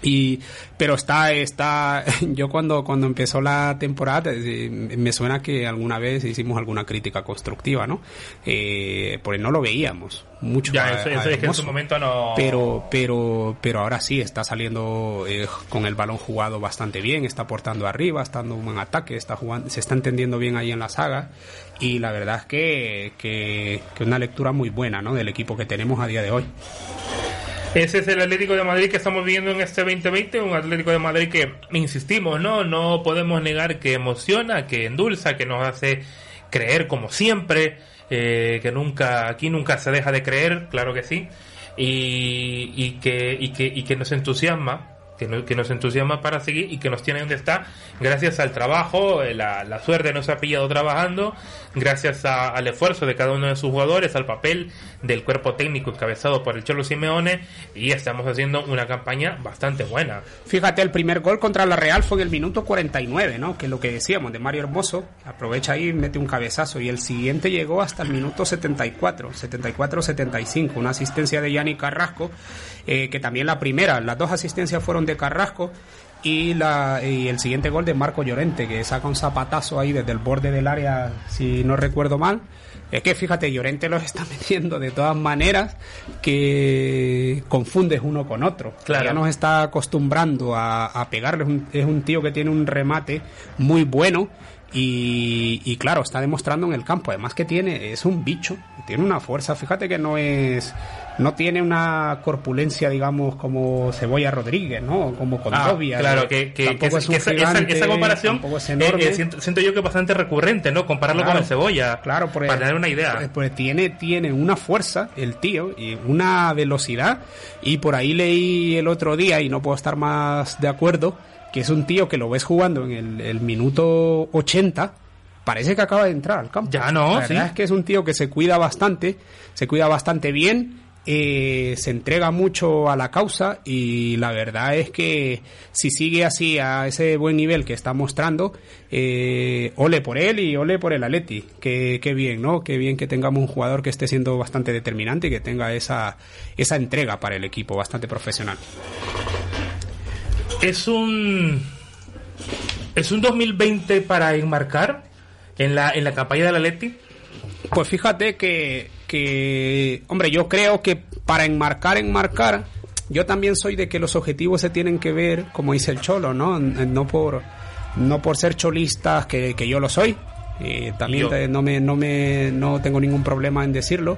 Y, pero está, está, <laughs> yo cuando, cuando empezó la temporada, eh, me suena que alguna vez hicimos alguna crítica constructiva, ¿no? Eh, porque no lo veíamos mucho. Ya, a- eso, a eso es que en su momento no. Pero, pero, pero ahora sí está saliendo eh, con el balón jugado bastante bien, está aportando arriba, está dando un buen ataque, está jugando, se está entendiendo bien ahí en la saga y la verdad es que, que, que una lectura muy buena, ¿no? Del equipo que tenemos a día de hoy. Ese es el Atlético de Madrid que estamos viendo en este 2020, un Atlético de Madrid que, insistimos, no, no podemos negar que emociona, que endulza, que nos hace creer como siempre, eh, que nunca, aquí nunca se deja de creer, claro que sí, y, y que, y que, y que nos entusiasma, que, no- que nos entusiasma para seguir y que nos tiene donde está, gracias al trabajo, eh, la, la suerte nos ha pillado trabajando, gracias a- al esfuerzo de cada uno de sus jugadores, al papel del cuerpo técnico encabezado por el Cholo Simeone, y estamos haciendo una campaña bastante buena. Fíjate, el primer gol contra la Real fue en el minuto 49, ¿no? Que es lo que decíamos de Mario Hermoso, aprovecha ahí mete un cabezazo. Y el siguiente llegó hasta el minuto 74, 74-75, una asistencia de Yanni Carrasco, eh, que también la primera, las dos asistencias fueron de Carrasco. y, la, y el siguiente gol de Marco Llorente, que saca un zapatazo ahí desde el borde del área, si no recuerdo mal. Es que fíjate, Llorente los está <laughs> metiendo de todas maneras que confundes uno con otro. Claro. Ya nos está acostumbrando a, a pegarle. Es un, es un tío que tiene un remate muy bueno y, y claro, está demostrando en el campo. Además que tiene, es un bicho, tiene una fuerza. Fíjate que no es, no tiene una corpulencia, digamos, como Cebolla Rodríguez, ¿no? Como Condovia. Ah, claro, ¿no? que, que, que es esa, gigante, esa comparación es eh, enorme. eh, siento, siento yo que es bastante recurrente, ¿no? Compararlo Claro. con el cebolla. Claro, por para tener una idea. Pues, pues tiene, tiene una fuerza, el tío, y una velocidad. Y por ahí leí el otro día, y no puedo estar más de acuerdo, que es un tío que lo ves jugando en el, el minuto 80. Parece que acaba de entrar al campo. Ya no, La verdad sí. es que es un tío que se cuida bastante, se cuida bastante bien, eh, se entrega mucho a la causa y la verdad es que si sigue así a ese buen nivel que está mostrando, eh, ole por él y ole por el Atleti. Qué, qué bien, ¿no? Qué bien que tengamos un jugador que esté siendo bastante determinante y que tenga esa, esa entrega para el equipo, bastante profesional. Es un. Es un 2020 para enmarcar en la, en la campaña de la Leti. Pues fíjate que, que, hombre, yo creo que para enmarcar, enmarcar, yo también soy de que los objetivos se tienen que ver, como dice el Cholo, ¿no? No por, no por ser cholistas, que, que yo lo soy. eh, también Yo. no me, no me, no tengo ningún problema en decirlo,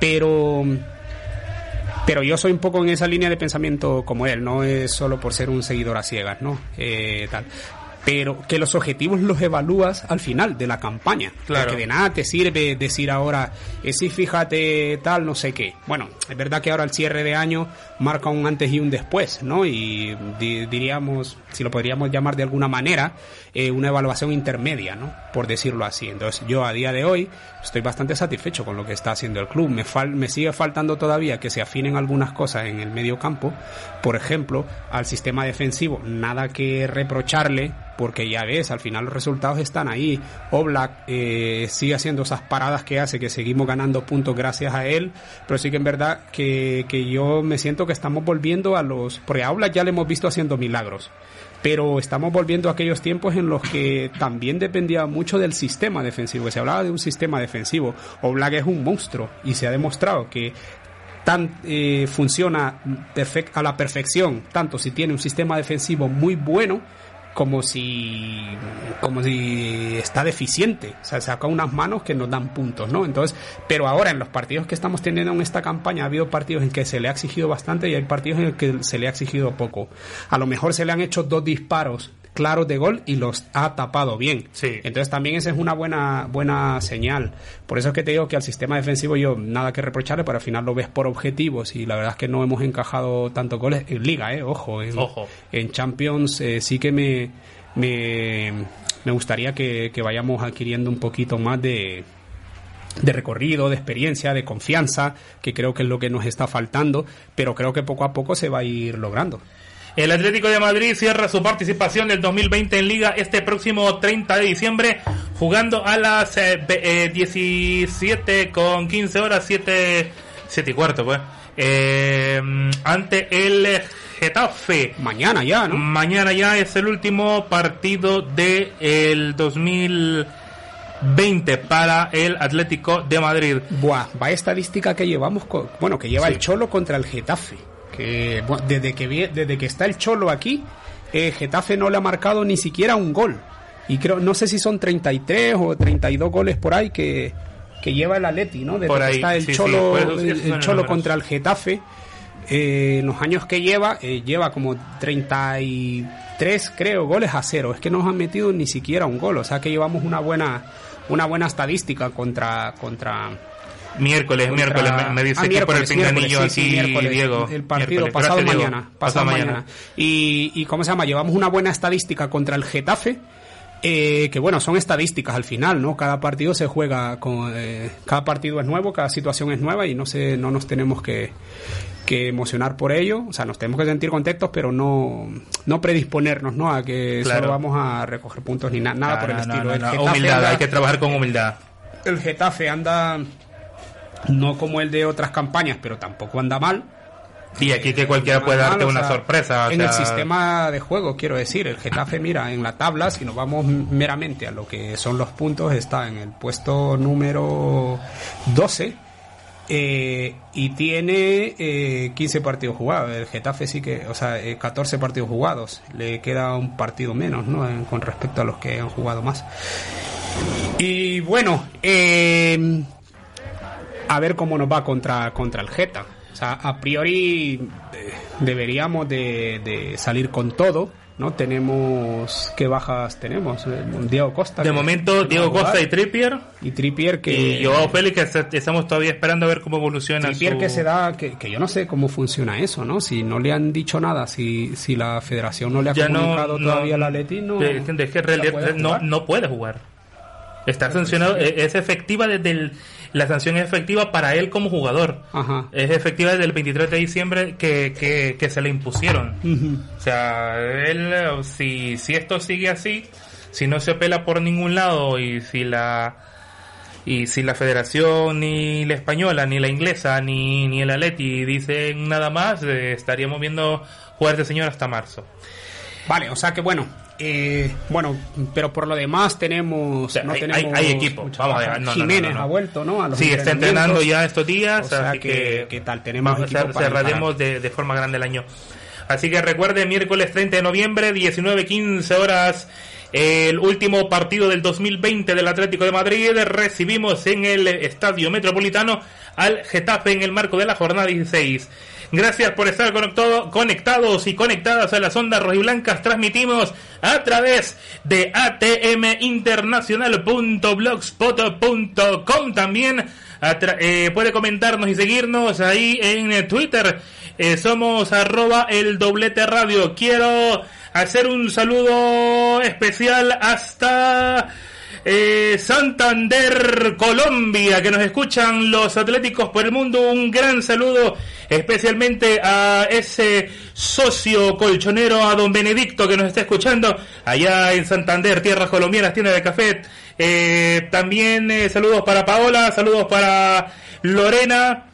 pero, pero yo soy un poco en esa línea de pensamiento como él, no es solo por ser un seguidor a ciegas, ¿no? Eh, tal. Pero que los objetivos los evalúas al final de la campaña. Claro. Porque de nada te sirve decir ahora, eh, sí, fíjate, tal, no sé qué. Bueno, es verdad que ahora el cierre de año marca un antes y un después, ¿no? Y di- diríamos, si lo podríamos llamar de alguna manera, eh, una evaluación intermedia, ¿no? Por decirlo así. Entonces, yo a día de hoy estoy bastante satisfecho con lo que está haciendo el club. Me, fal- me sigue faltando todavía que se afinen algunas cosas en el medio campo. Por ejemplo, al sistema defensivo, nada que reprocharle, porque ya ves, al final los resultados están ahí. Oblak eh, sigue haciendo esas paradas que hace, que seguimos ganando puntos gracias a él, pero sí que en verdad que, yo me siento que estamos volviendo a los... Porque a Oblak ya le hemos visto haciendo milagros pero estamos volviendo a aquellos tiempos en los que también dependía mucho del sistema defensivo, que se hablaba de un sistema defensivo. Oblak es un monstruo y se ha demostrado que tan eh, funciona a la perfección, tanto si tiene un sistema defensivo muy bueno como si como si está deficiente, o sea, saca unas manos que nos dan puntos, ¿no? Entonces, pero ahora en los partidos que estamos teniendo en esta campaña ha habido partidos en que se le ha exigido bastante y hay partidos en que se le ha exigido poco. A lo mejor se le han hecho dos disparos claros de gol y los ha tapado bien. Entonces también esa es una buena buena señal. Por eso es que te digo que al sistema defensivo yo nada que reprocharle, pero al final lo ves por objetivos y la verdad es que no hemos encajado tantos goles en liga, eh, ojo, en, Ojo. en Champions eh, sí que me me, me gustaría que, que vayamos adquiriendo un poquito más de de recorrido, de experiencia, de confianza, que creo que es lo que nos está faltando, pero creo que poco a poco se va a ir logrando. El Atlético de Madrid cierra su participación del 2020 en Liga este próximo 30 de diciembre, jugando a las eh, ve- eh, 17 con 15 horas, 7, 7 y cuarto, pues, eh, ante el Getafe. Mañana ya, ¿no? Mañana ya es el último partido del el 2020 para el Atlético de Madrid. Buah, va estadística que llevamos, co- bueno, que lleva Sí. el Cholo contra el Getafe. Que bueno, desde que desde que está el Cholo aquí, eh, Getafe no le ha marcado ni siquiera un gol. Y creo, no sé si son 33 o 32 goles por ahí que, que lleva el Atleti, ¿no? Desde Por que está el sí, sí, Cholo, pues el, Cholo números. contra el Getafe. eh, en los años que lleva, eh, lleva como 33, creo, goles a cero. Es que no nos han metido ni siquiera un gol. O sea que llevamos una buena, una buena estadística contra, contra, Miércoles, Contra- miércoles, me, me dice Ah, que por el miércoles, pinganillo miércoles, sí, aquí, sí, miércoles, Diego. El partido Miércoles. pasado Gracias, mañana. Pasado Pasado mañana. Y, y ¿cómo se llama? Llevamos una buena estadística contra el Getafe. eh, que bueno, son estadísticas al final, ¿no? Cada partido se juega con. eh, cada partido es nuevo, cada situación es nueva y no sé, no nos tenemos que, que emocionar por ello. O sea, nos tenemos que sentir contentos, pero no, no predisponernos, ¿no? A que Claro. solo vamos a recoger puntos ni na- nada No, por el no, estilo. no, El Humildad, anda- hay que trabajar con humildad. el Getafe anda no como el de otras campañas, pero tampoco anda mal. Y aquí que cualquiera puede darte o una sorpresa. o en el sistema de juego, quiero decir, el Getafe, mira, en la tabla, si nos vamos meramente a lo que son los puntos, está en el puesto número 12 eh, y tiene eh, 15 partidos jugados. El Getafe sí que, o sea, eh, 14 partidos jugados. Le queda un partido menos, ¿no? En- con respecto a los que han jugado más. Y bueno, eh, a ver cómo nos va contra, contra el Geta. O sea, a priori eh, deberíamos de, de salir con todo, ¿no? Tenemos... ¿Qué bajas tenemos? Eh, Diego Costa. de momento, no Diego Costa y Trippier. Y Trippier que... Y Joao Félix, que est- estamos todavía esperando a ver cómo evoluciona. Trippier su- que se da, que, que yo no sé cómo funciona eso, ¿no? Si no le han dicho nada, si, si la federación no le ha ya no, comunicado no- todavía al Atleti, no... de que realidad puede no, no puede jugar. Está sancionado, e- es efectiva desde el, la sanción es efectiva para él como jugador. Ajá. Es efectiva desde el 23 de diciembre que, que, que se le impusieron. O sea, él, si, si esto sigue así, si no se apela por ningún lado y si la y si la federación ni la española ni la inglesa ni, ni el Atleti dicen nada más eh, estaríamos viendo jugar este señor hasta marzo Vale, o sea que bueno, eh, bueno, pero por lo demás tenemos, no hay, tenemos hay- hay equipo vamos a ver no, Jiménez no, ha vuelto, ¿no? A los sí está entrenando ya estos días O sea así que, que, ¿qué tal? Tenemos vamos, equipo cerraremos de, de forma grande el año. Así que recuerde miércoles 30 de noviembre 19.15 horas el último partido del 2020 del Atlético de Madrid. Recibimos en el Estadio Metropolitano al Getafe en el marco de la jornada 16 Gracias por estar conectado- conectados y conectadas a las ondas rojiblancas. Transmitimos a través de atminternacional.blogspot.com también. eh, puede comentarnos y seguirnos ahí en eh, Twitter. Eh, somos arroba el doblete radio. Quiero hacer un saludo especial hasta eh, Santander, Colombia, que nos escuchan los atléticos por el mundo. Un gran saludo especialmente a ese socio colchonero, a don Benedicto, que nos está escuchando allá en Santander, tierras colombianas, tienda de café. Eh, también eh, saludos para Paola, saludos para Lorena.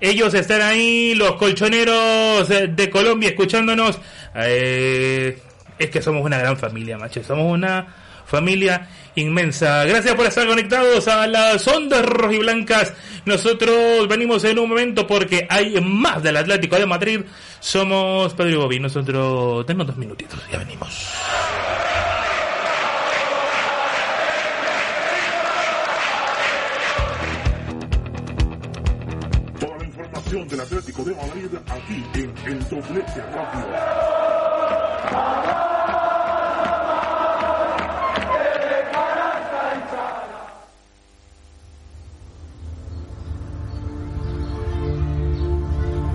Ellos están ahí, los colchoneros de Colombia, escuchándonos. Eh, es que somos una gran familia, macho. Somos una familia inmensa. Gracias por estar conectados a las ondas rojiblancas. Nosotros venimos en un momento porque hay más del Atlético de Madrid. Somos Pedro y Bobby. Nosotros, denos dos minutitos, ya venimos. Toda la información del Atlético de Madrid aquí en el Doblete Radio.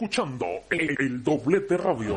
Escuchando el, doblete radio.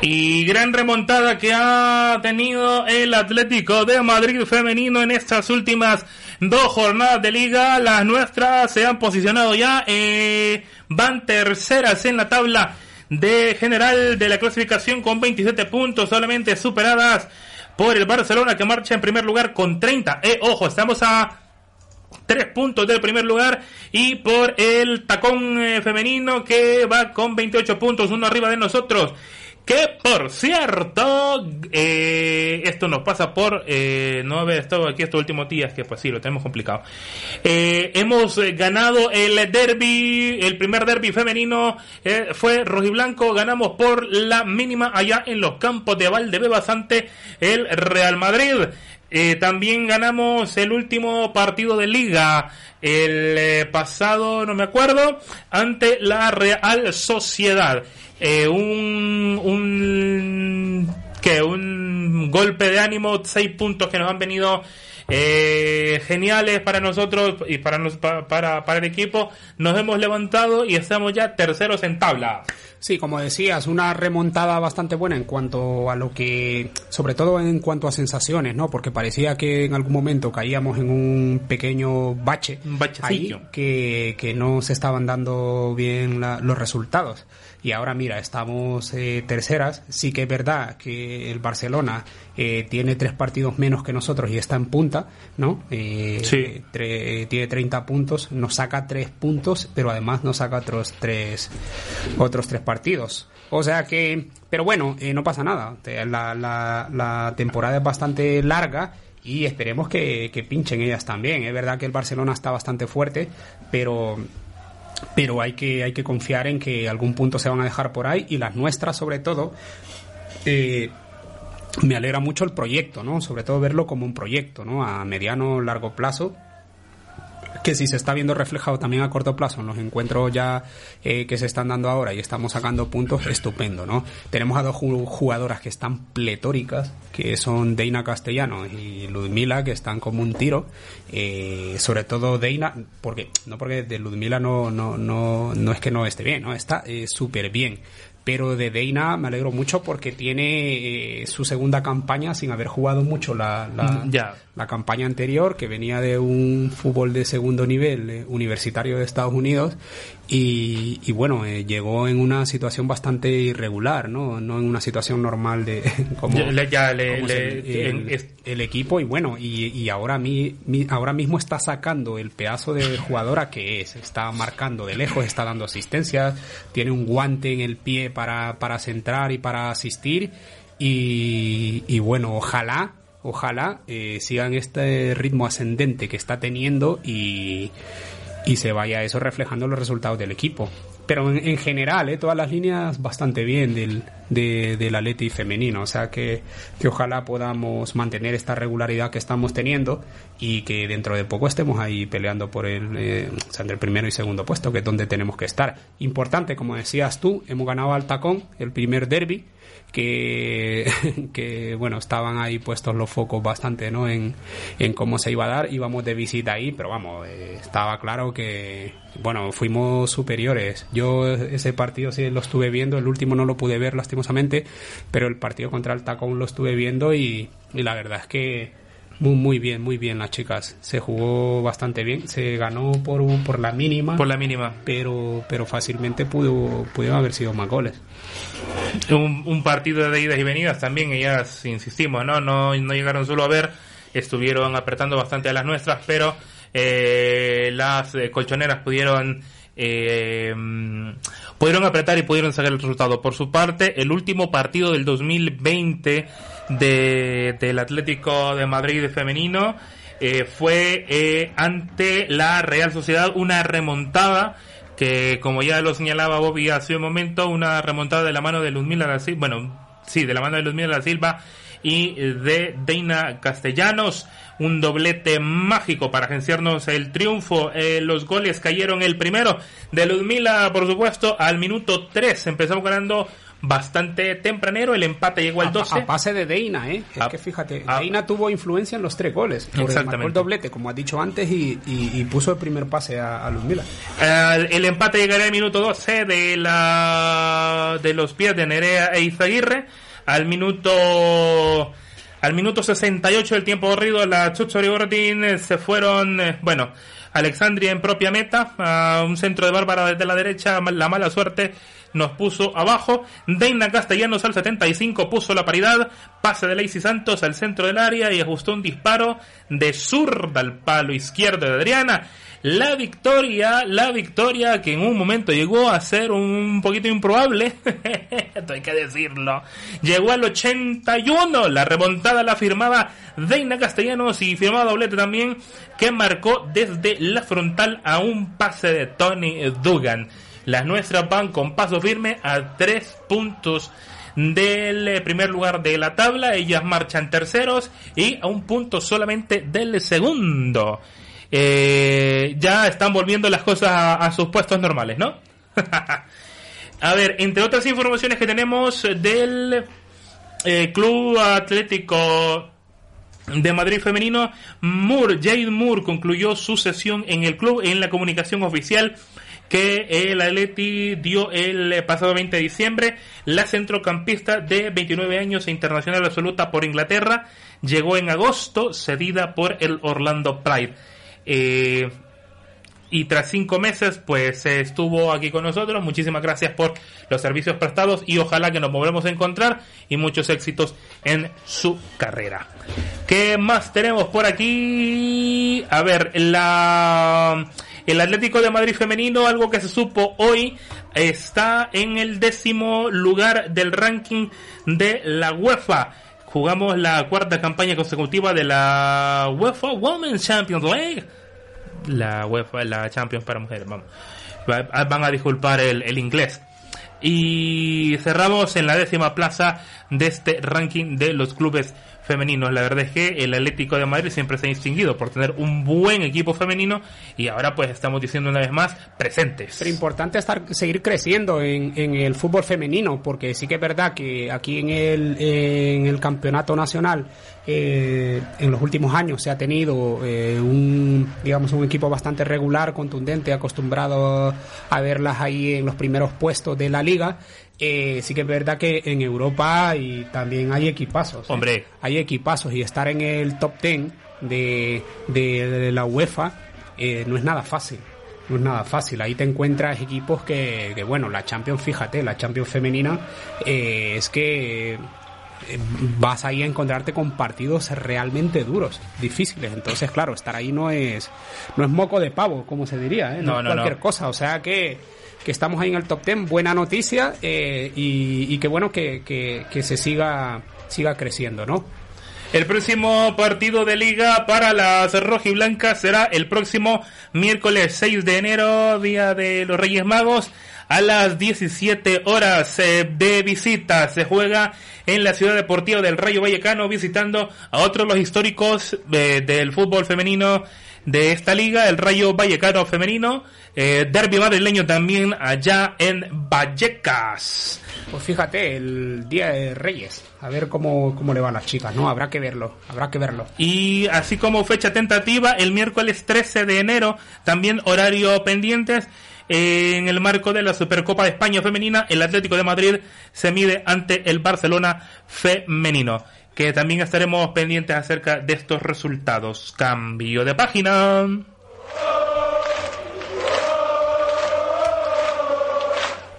Y gran remontada que ha tenido el Atlético de Madrid femenino en estas últimas dos jornadas de liga. Las nuestras se han posicionado ya, eh, van terceras en la tabla de general de la clasificación con 27 puntos, solamente superadas por el Barcelona que marcha en primer lugar con 30. Eh, ojo, estamos a tres puntos del primer lugar y por el tacón eh, femenino que va con 28 puntos, uno arriba de nosotros. Que por cierto, eh, esto nos pasa por eh, no haber estado aquí estos últimos días, que pues sí, lo tenemos complicado. Eh, hemos ganado el derby, el primer derby femenino fue rojiblanco, ganamos por la mínima allá en los campos de Valdebebas ante el Real Madrid. También ganamos el último partido de liga, el pasado, no me acuerdo, ante la Real Sociedad. Eh, un, un, que un golpe de ánimo, seis puntos que nos han venido eh, geniales para nosotros y para, nos- pa- para, para el equipo. Nos hemos levantado y estamos ya terceros en tabla. Sí, como decías, una remontada bastante buena en cuanto a lo que, sobre todo en cuanto a sensaciones, ¿no? Porque parecía que en algún momento caíamos en un pequeño bache Un ahí que, que no se estaban dando bien la- los resultados. Y ahora mira, estamos eh, terceras. Sí que es verdad que el Barcelona eh, tiene tres partidos menos que nosotros y está en punta, ¿no? Eh, Sí. tre- tiene 30 puntos, nos saca tres puntos, pero además nos saca otros tres, otros tres partidos. O sea que, pero bueno, eh, no pasa nada. La, la, la temporada es bastante larga y esperemos que, que pinchen ellas también. Es verdad que el Barcelona está bastante fuerte, pero pero hay que hay que confiar en que algún punto se van a dejar por ahí y las nuestras sobre todo eh, me alegra mucho el proyecto, ¿no? Sobre todo verlo como un proyecto, ¿no? A mediano largo plazo que si se está viendo reflejado también a corto plazo en los encuentros ya eh, que se están dando ahora y estamos sacando puntos, estupendo, ¿no? Tenemos a dos ju- jugadoras que están pletóricas, que son Deina Castellano y Ludmila, que están como un tiro. Eh, sobre todo Deina, porque no porque de Ludmila no, no, no, no es que no esté bien, ¿no? Está eh, súper bien. Pero de Deina me alegro mucho porque tiene eh, su segunda campaña sin haber jugado mucho la, la, Ya. La campaña anterior, que venía de un fútbol de segundo nivel eh, universitario de Estados Unidos, y, y bueno, eh, llegó en una situación bastante irregular, ¿no? No en una situación normal de <laughs> como, Ya le- ya le- como es le- el, equipo, y bueno, y, y ahora, mi, mi- ahora mismo está sacando el pedazo de jugadora que es, está marcando de lejos, está dando asistencias, tiene un guante en el pie para, para centrar y para asistir, y, y bueno, ojalá ojalá eh, sigan este ritmo ascendente que está teniendo y, y se vaya eso reflejando los resultados del equipo. Pero en, en general, eh, todas las líneas bastante bien del, de, del Atleti femenino. O sea que, que ojalá podamos mantener esta regularidad que estamos teniendo y que dentro de poco estemos ahí peleando por el, eh, primero y segundo puesto, que es donde tenemos que estar. Importante, como decías tú, hemos ganado al tacón, el primer derby que, <laughs> que bueno, estaban ahí puestos los focos bastante, ¿no? En, en cómo se iba a dar, íbamos de visita ahí, pero vamos, eh, estaba claro que, bueno, fuimos superiores. Yo ese partido sí lo estuve viendo, el último no lo pude ver lastimosamente, pero el partido contra el Tacón lo estuve viendo y, y la verdad es que muy, muy bien, muy bien las chicas. Se jugó bastante bien. Se ganó por, un- por la mínima. Por la mínima. Pero, pero fácilmente pudo, pudieron haber sido más goles. un, un partido de idas y venidas también, ellas insistimos, ¿no? No, no llegaron solo a ver, estuvieron apretando bastante a las nuestras, pero eh, las eh, colchoneras pudieron eh, pudieron apretar y pudieron sacar el resultado. Por su parte, el último partido del 2020 de, del Atlético de Madrid femenino eh, fue eh, ante la Real Sociedad una remontada que como ya lo señalaba Bobby hace un momento, una remontada de la mano de Luzmila da Silva, bueno, sí, de la mano de Luzmila da Silva y de Deina Castellanos, un doblete mágico para agenciarnos el triunfo. Eh, los goles cayeron el primero de Luzmila, por supuesto, al minuto 3. Empezamos ganando bastante tempranero, el empate llegó al A, 12. a pase de Deina, ¿eh? Es A- que fíjate, a- Deina tuvo influencia en los tres goles. Exactamente. Marcó el doblete, como has dicho antes, y, y- y puso el primer pase a, a Luzmila. Eh, el empate llegará al minuto 12 de la de los pies de Nerea e Izaguirre. Al minuto al minuto 68 del tiempo corrido, la Chucho Gordín eh, se fueron, eh, bueno, Alexandria en propia meta, a un centro de Bárbara desde la derecha, la mala suerte nos puso abajo. Deina Castellanos al 75 puso la paridad, pase de Lacey Santos al centro del área y ajustó un disparo de zurda al palo izquierdo de Adriana. La victoria, la victoria que en un momento llegó a ser un poquito improbable, <laughs> esto hay que decirlo, llegó al 81, la remontada la firmaba Deina Castellanos y firmaba doblete también que marcó desde la frontal a un pase de Tony Dugan. Las nuestras van con paso firme a tres puntos del eh, primer lugar de la tabla. Ellas marchan terceros y a un punto solamente del segundo. Eh, ya están volviendo las cosas a, sus puestos normales, ¿no? <laughs> a ver, entre otras informaciones que tenemos del eh, Club Atlético de Madrid femenino, Moore, Jade Moore concluyó su sesión en el club en la comunicación oficial que el Atleti dio el pasado 20 de diciembre. La centrocampista de 29 años e internacional absoluta por Inglaterra llegó en agosto cedida por el Orlando Pride. Eh, y tras cinco meses, pues estuvo aquí con nosotros. Muchísimas gracias por los servicios prestados y ojalá que nos volvamos a encontrar y muchos éxitos en su carrera. ¿Qué más tenemos por aquí? A ver, la el Atlético de Madrid femenino, algo que se supo hoy, está en el décimo lugar del ranking de la UEFA. Jugamos la cuarta campaña consecutiva de la UEFA Women's Champions League la UEFA, la Champions para mujeres, vamos. Va- Van a disculpar el, el inglés. Y cerramos en la décima plaza de este ranking de los clubes femeninos. La verdad es que el Atlético de Madrid siempre se ha distinguido por tener un buen equipo femenino y ahora pues estamos diciendo una vez más presentes. Pero importante estar, seguir creciendo en, el fútbol femenino, porque sí que es verdad que aquí en el, en el campeonato nacional, eh, en los últimos años se ha tenido eh, un, digamos, un equipo bastante regular, contundente, acostumbrado a verlas ahí en los primeros puestos de la liga. Eh, sí que es verdad que en Europa y también hay equipazos. ¿eh? Hombre. Hay equipazos y estar en el top 10 de, de, de la UEFA eh, no es nada fácil. No es nada fácil. Ahí te encuentras equipos que, que, bueno, la Champions, fíjate, la Champions femenina eh, es que eh, vas ahí a encontrarte con partidos realmente duros, difíciles. Entonces, claro, estar ahí no es no es moco de pavo, como se diría, ¿eh? no, No, es no, cualquier no. cosa. O sea que, que estamos ahí en el top 10, buena noticia eh, y, y que bueno que, que, que se siga siga creciendo, ¿no? El próximo partido de liga para las rojiblancas será el próximo miércoles 6 de enero, día de los Reyes Magos, a las 17 horas eh, de visita. Se juega en la ciudad deportiva del Rayo Vallecano visitando a otros los históricos eh, del fútbol femenino de esta liga, el Rayo Vallecano femenino, eh, derby madrileño también allá en Vallecas. Pues fíjate, el Día de Reyes, a ver cómo, cómo le van las chicas, ¿no? Habrá que verlo, habrá que verlo. Y así como fecha tentativa, el miércoles 13 de enero, también horario pendientes, en el marco de la Supercopa de España femenina, el Atlético de Madrid se mide ante el Barcelona femenino. Que también estaremos pendientes acerca de estos resultados. Cambio de página.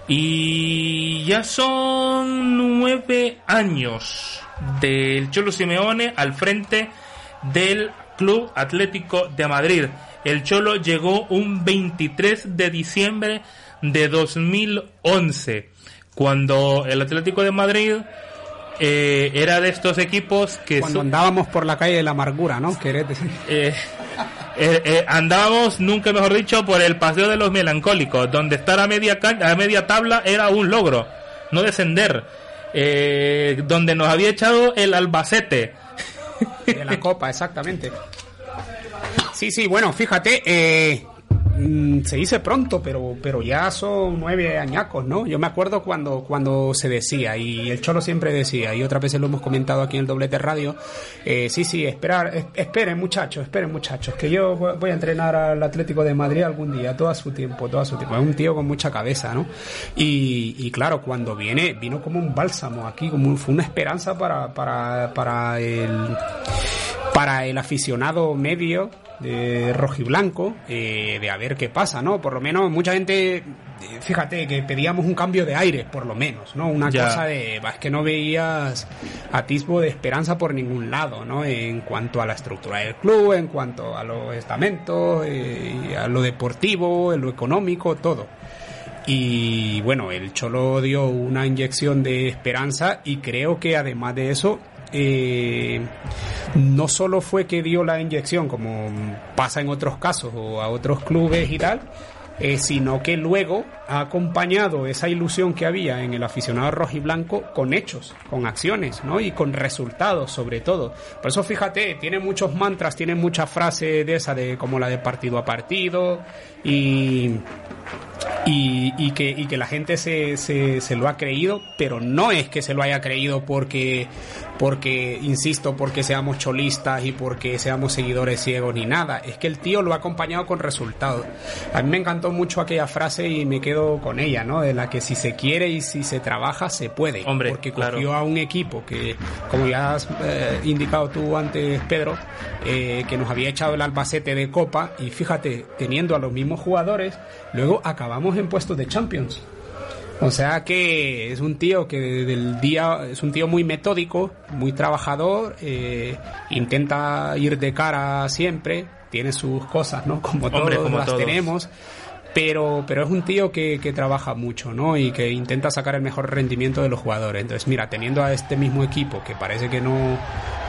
Y ya son nueve años del Cholo Simeone al frente del Club Atlético de Madrid. El Cholo llegó un 23 de diciembre de 2011, cuando el Atlético de Madrid eh, era de estos equipos que... Cuando andábamos por la calle de la amargura, ¿no? ¿Querés decir? <laughs> Eh, eh, andábamos, nunca mejor dicho, por el paseo de los melancólicos, donde estar a media, a media tabla era un logro, no descender. Donde nos había echado el Albacete. De la Copa, exactamente. Sí, sí, bueno, fíjate, eh, mm, se dice pronto, pero, pero ya son nueve añacos, ¿no? Yo me acuerdo cuando, cuando se decía, y el Cholo siempre decía, y otras veces lo hemos comentado aquí en el Doblete Radio, eh, sí, sí, esperar, es- esperen muchachos, esperen muchachos, que yo voy a entrenar al Atlético de Madrid algún día, todo a su tiempo, todo a su tiempo. Es un tío con mucha cabeza, ¿no? Y, claro, cuando viene, vino como un bálsamo aquí, como fue una esperanza para, para, para el para el aficionado medio de rojiblanco eh, de a ver qué pasa, ¿no? Por lo menos mucha gente, eh, fíjate que pedíamos un cambio de aire, por lo menos, ¿no? Una Ya. cosa de, es que no veías atisbo de esperanza por ningún lado, ¿no? En cuanto a la estructura del club, en cuanto a los estamentos, eh, a lo deportivo, en lo económico, todo. Y bueno, el Cholo dio una inyección de esperanza y creo que además de eso, eh, no solo fue que dio la inyección como pasa en otros casos o a otros clubes y tal, eh, sino que luego ha acompañado esa ilusión que había en el aficionado rojiblanco con hechos, con acciones, ¿no? Y con resultados, sobre todo. Por eso, fíjate, tiene muchos mantras, tiene muchas frases de esa, de como la de partido a partido, y, y, y que, y que la gente se, se, se lo ha creído, pero no es que se lo haya creído porque, porque, insisto, porque seamos cholistas y porque seamos seguidores ciegos ni nada. Es que el tío lo ha acompañado con resultados. A mí me encantó mucho aquella frase y me quedo con ella, ¿no? De la que si se quiere y si se trabaja, se puede. Hombre, porque claro. cogió a un equipo que, como ya has eh, indicado tú antes, Pedro, eh, que nos había echado el Albacete de Copa y fíjate, teniendo a los mismos jugadores, luego acabamos en puestos de Champions. O sea que es un tío que desde el día es un tío muy metódico, muy trabajador, eh, intenta ir de cara siempre, tiene sus cosas, ¿no? Como Hombre, todos como las todos. tenemos. Pero, pero es un tío que, que trabaja mucho, ¿no? Y que intenta sacar el mejor rendimiento de los jugadores. Entonces, mira, teniendo a este mismo equipo que parece que no,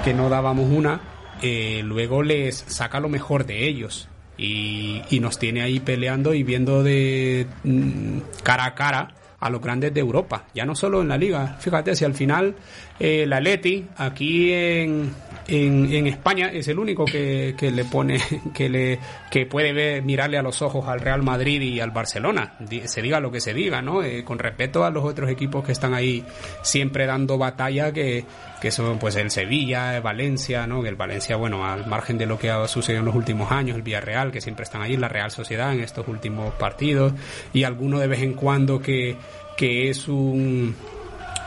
que no dábamos una, eh, luego les saca lo mejor de ellos. Y, y nos tiene ahí peleando y viendo de mm, cara a cara a los grandes de Europa, ya no solo en la liga. Fíjate, si al final eh, el Atleti aquí en, en, en España es el único que, que le pone, <laughs> que le que puede ver, mirarle a los ojos al Real Madrid y al Barcelona, se diga lo que se diga, ¿no? Eh, con respeto a los otros equipos que están ahí siempre dando batalla, que, que son pues el Sevilla, el Valencia, ¿no? Que el Valencia, bueno, al margen de lo que ha sucedido en los últimos años, el Villarreal, que siempre están ahí, la Real Sociedad en estos últimos partidos, y alguno de vez en cuando que, que es un,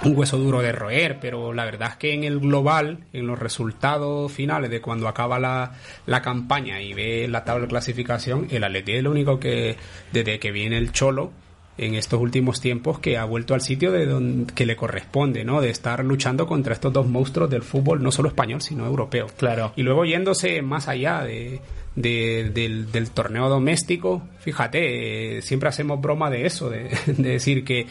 un hueso duro de roer, pero la verdad es que en el global, en los resultados finales de cuando acaba la, la campaña y ve la tabla de clasificación, el Atleti es lo único que, desde que viene el Cholo, en estos últimos tiempos que ha vuelto al sitio de donde que le corresponde, ¿no? De estar luchando contra estos dos monstruos del fútbol, no solo español, sino europeo. Claro. Y luego yéndose más allá de, de- del, del torneo doméstico, fíjate, eh, siempre hacemos broma de eso, de, <laughs> de decir que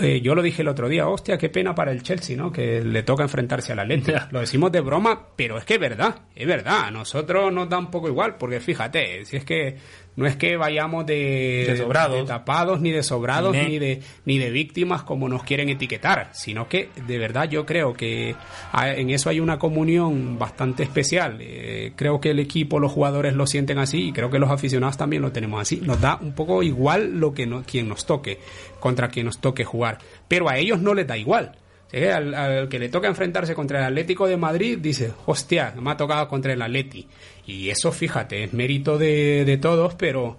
eh, yo lo dije el otro día, hostia, qué pena para el Chelsea, ¿no? Que le toca enfrentarse al Atlético. Lo decimos de broma, pero es que es verdad, es verdad. A nosotros nos da un poco igual, porque fíjate, si es que no es que vayamos de, De sobrados. de tapados ni de sobrados Ni- ni de ni de víctimas como nos quieren etiquetar, sino que de verdad yo creo que en eso hay una comunión bastante especial. Eh, creo que el equipo, los jugadores lo sienten así y creo que los aficionados también lo tenemos así. Nos da un poco igual lo que no, quien nos toque, contra quien nos toque jugar, pero a ellos no les da igual. Sí, Al, al que le toca enfrentarse contra el Atlético de Madrid, dice, hostia, me ha tocado contra el Atleti. Y eso, fíjate, es mérito de, de todos, pero,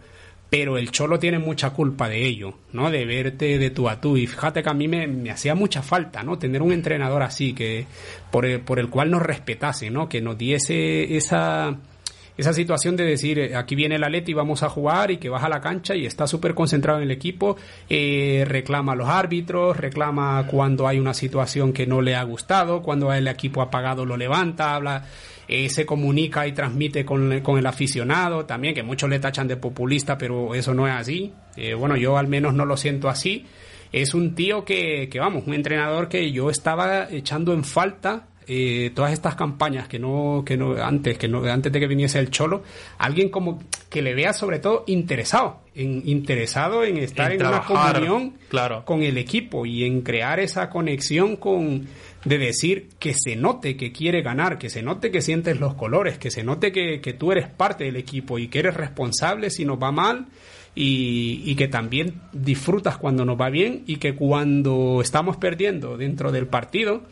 pero el Cholo tiene mucha culpa de ello, ¿no? De verte de tú a tú. Y fíjate que a mí me, me hacía mucha falta, ¿no? Tener un entrenador así, que por el, por el cual nos respetase, ¿no? Que nos diese esa esa situación de decir eh, aquí viene el Atleti vamos a jugar y que baja a la cancha y está súper concentrado en el equipo eh, reclama a los árbitros reclama cuando hay una situación que no le ha gustado cuando el equipo apagado lo levanta habla eh, se comunica y transmite con, con el aficionado también que muchos le tachan de populista pero eso no es así. Eh, bueno yo al menos no lo siento así. Es un tío que, que vamos un entrenador que yo estaba echando en falta eh, todas estas campañas que no que no antes que no antes de que viniese el cholo alguien como que le vea sobre todo interesado en interesado en estar En en, una trabajar, comunión claro. con el equipo y en crear esa conexión con de decir que se note que quiere ganar, que se note que sientes los colores, que se note que, que tú eres parte del equipo y que eres responsable si nos va mal y, y que también disfrutas cuando nos va bien y que cuando estamos perdiendo dentro del partido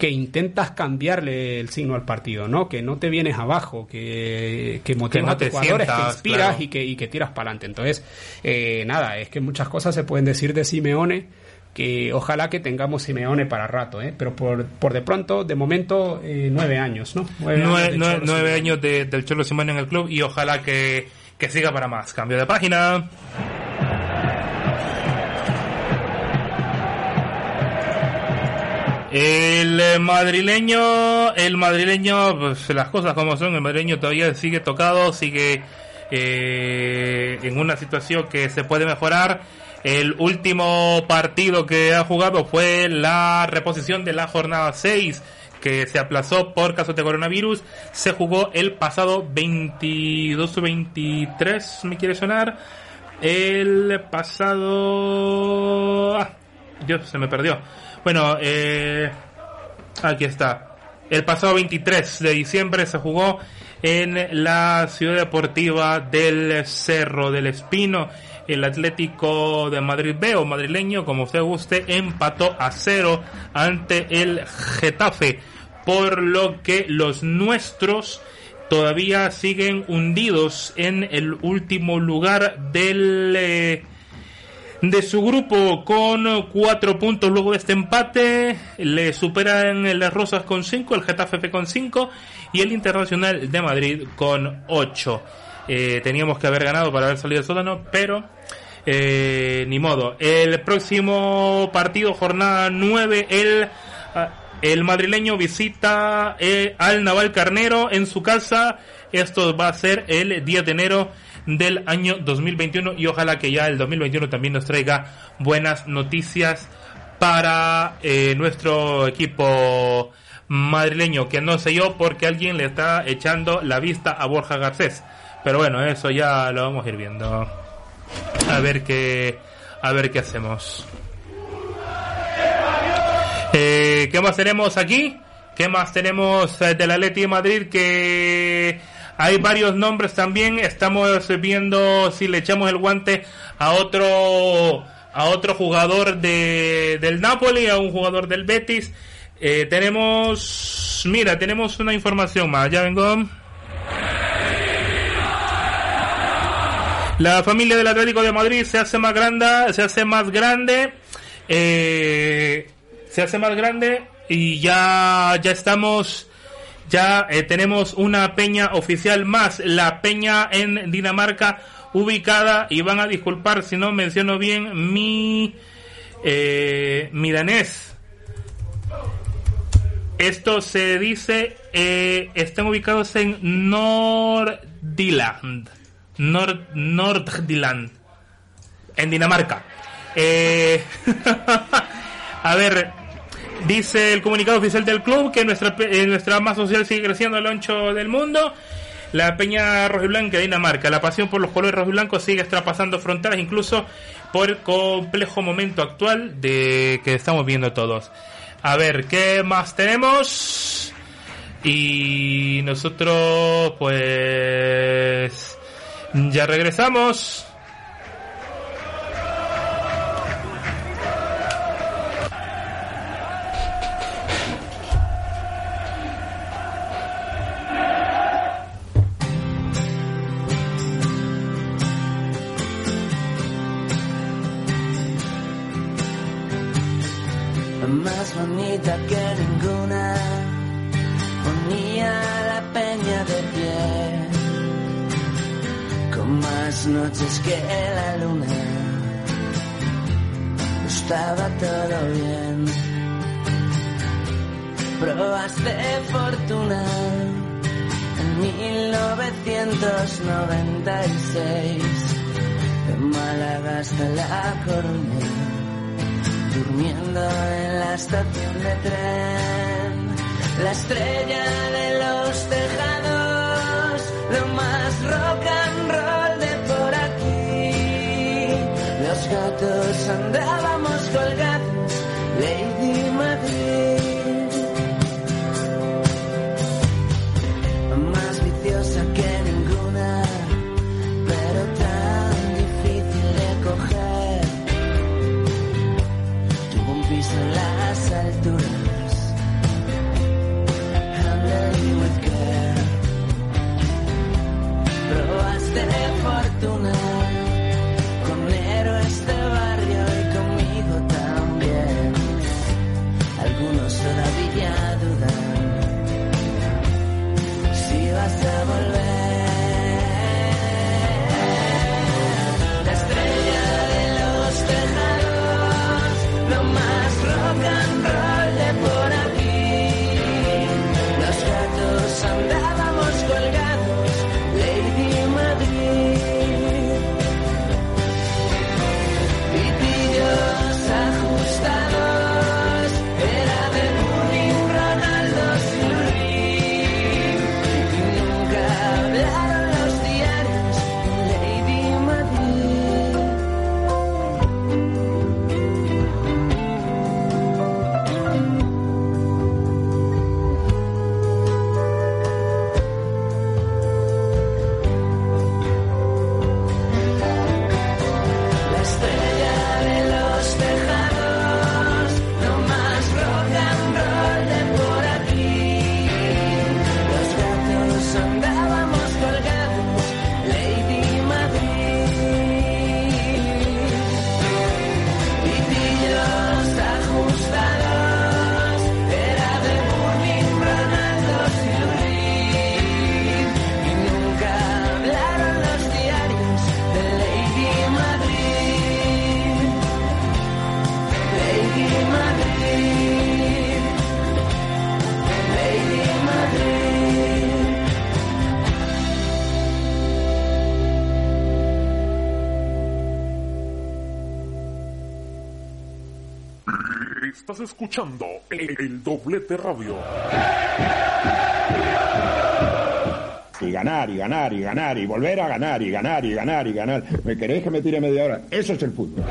que intentas cambiarle el signo al partido, ¿no? Que no te vienes abajo, que, que motivas no a tus jugadores, que inspiras claro. y que, y que tiras para adelante. Entonces, eh, nada, es que muchas cosas se pueden decir de Simeone, que ojalá que tengamos Simeone para rato, ¿eh? Pero por, por de pronto, de momento, eh, nueve años, ¿no? Nueve Nueve, años de nueve- Cholo nueve años de- del Cholo Simeone en el club y ojalá que, que siga para más. Cambio de página. El eh, madrileño, el madrileño, pues las cosas como son, el madrileño todavía sigue tocado, sigue eh, en una situación que se puede mejorar. El último partido que ha jugado fue la reposición de la jornada 6 que se aplazó por caso de coronavirus. Se jugó el pasado 22 o 23, me quiere sonar. El pasado... Ah, Dios, se me perdió. Bueno, eh, aquí está. El pasado 23 de diciembre se jugó en la ciudad deportiva del Cerro del Espino. El Atlético de Madrid B o madrileño, como usted guste, empató a cero ante el Getafe. Por lo que los nuestros todavía siguen hundidos en el último lugar del... eh, de su grupo con cuatro puntos luego de este empate le superan las Rosas con cinco el Getafe con cinco y el Internacional de Madrid con ocho. Eh, teníamos que haber ganado para haber salido sótano pero eh, ni modo. El próximo partido jornada 9 el ah, el madrileño visita eh, al Naval Carnero en su casa. Esto va a ser el 10 de enero del año 2021 y ojalá que ya el 2021 también nos traiga buenas noticias para eh, nuestro equipo madrileño que no sé yo porque alguien le está echando la vista a Borja Garcés pero bueno eso ya lo vamos a ir viendo a ver qué a ver qué hacemos eh, ¿Qué más tenemos aquí? ¿Qué más tenemos eh, de la Leti de Madrid? Que hay varios nombres también. Estamos viendo si le echamos el guante a otro a otro jugador de, del Napoli, a un jugador del Betis. Eh, tenemos, mira, tenemos una información más. Ya vengo. La familia del Atlético de Madrid se hace más grande, se hace más grande. Eh, se hace más grande y ya ya estamos ya eh, tenemos una peña oficial más la peña en Dinamarca ubicada y van a disculpar si no menciono bien mi eh, mi danés. Esto se dice eh, están ubicados en Nordiland Nord Nordland en Dinamarca. Eh, <laughs> a ver, dice el comunicado oficial del club que nuestra, eh, nuestra más social sigue creciendo al ancho del mundo. La Peña Rojiblanca de Dinamarca, la pasión por los colores rojiblancos sigue traspasando fronteras, incluso por el complejo momento actual de que estamos viendo todos. A ver, ¿qué más tenemos? Y nosotros, pues, ya regresamos. Que ninguna, ponía la peña de pie, con más noches que la luna, estaba todo bien. Probaste fortuna en 1996, de Málaga hasta La Coruña durmiendo en la estación de tren, la estrella de los tejados, lo más rock and roll de por aquí. Los gatos andábamos colgados, escuchando el, el doblete radio. Y ganar, y ganar, y ganar, y volver a ganar, y ganar, y ganar, y ganar. ¿Me queréis que me tire media hora? Eso es el fútbol.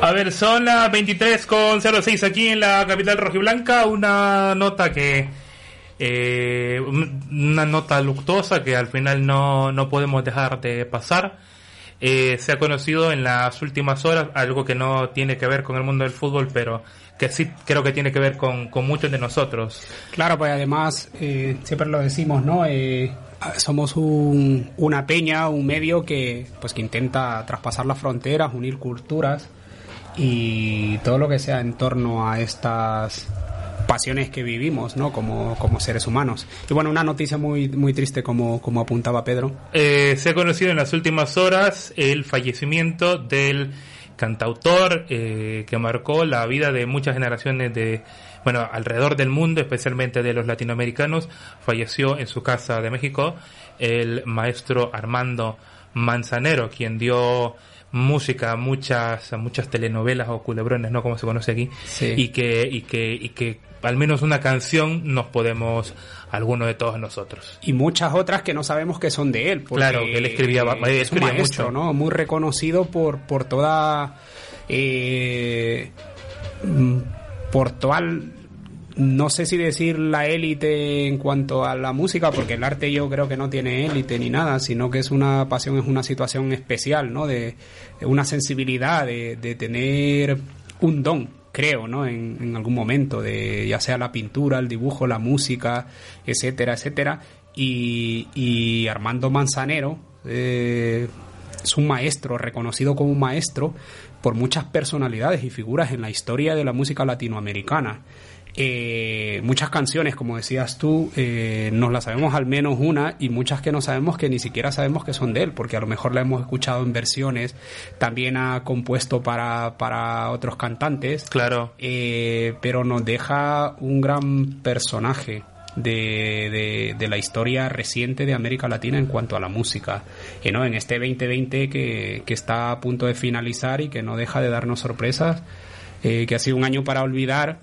A ver, son las 23.06 aquí en la capital rojiblanca. Una nota que. Eh, un- una nota luctuosa que al final no, no podemos dejar de pasar. Eh, se ha conocido en las últimas horas algo que no tiene que ver con el mundo del fútbol, pero que sí creo que tiene que ver con, con muchos de nosotros. Claro, pues además, eh, siempre lo decimos, ¿no? Eh, somos un- una peña, un medio que, pues, que intenta traspasar las fronteras, unir culturas y todo lo que sea en torno a estas pasiones que vivimos, ¿no? Como, como seres humanos. Y bueno, una noticia muy, muy triste como, como apuntaba Pedro. Eh, se ha conocido en las últimas horas el fallecimiento del cantautor eh, que marcó la vida de muchas generaciones de bueno, alrededor del mundo, especialmente de los latinoamericanos, falleció en su casa de México el maestro Armando Manzanero, quien dio música a muchas, muchas telenovelas o culebrones, ¿no? Como se conoce aquí. Y que, y que, y que al menos una canción nos podemos, alguno de todos nosotros. Y muchas otras que no sabemos que son de él. Porque Claro, que él escribía, es un maestro, mucho. ¿no? Muy reconocido por, por toda... eh, mm, por toda... No sé si decir la élite en cuanto a la música, porque el arte yo creo que no tiene élite ni nada, sino que es una pasión, es una situación especial, ¿no? De, de una sensibilidad, de, de tener un don, creo, ¿no? En, en algún momento, de ya sea la pintura, el dibujo, la música, etcétera, etcétera. Y, y Armando Manzanero eh, es un maestro, reconocido como un maestro por muchas personalidades y figuras en la historia de la música latinoamericana. Eh, muchas canciones, como decías tú, eh, nos las sabemos al menos una y muchas que no sabemos que ni siquiera sabemos que son de él, porque a lo mejor la hemos escuchado en versiones, también ha compuesto para, para otros cantantes. Claro. Eh, pero nos deja un gran personaje de, de- de la historia reciente de América Latina en cuanto a la música. Y no, en este 2020 que, que está a punto de finalizar y que no deja de darnos sorpresas, eh, que ha sido un año para olvidar.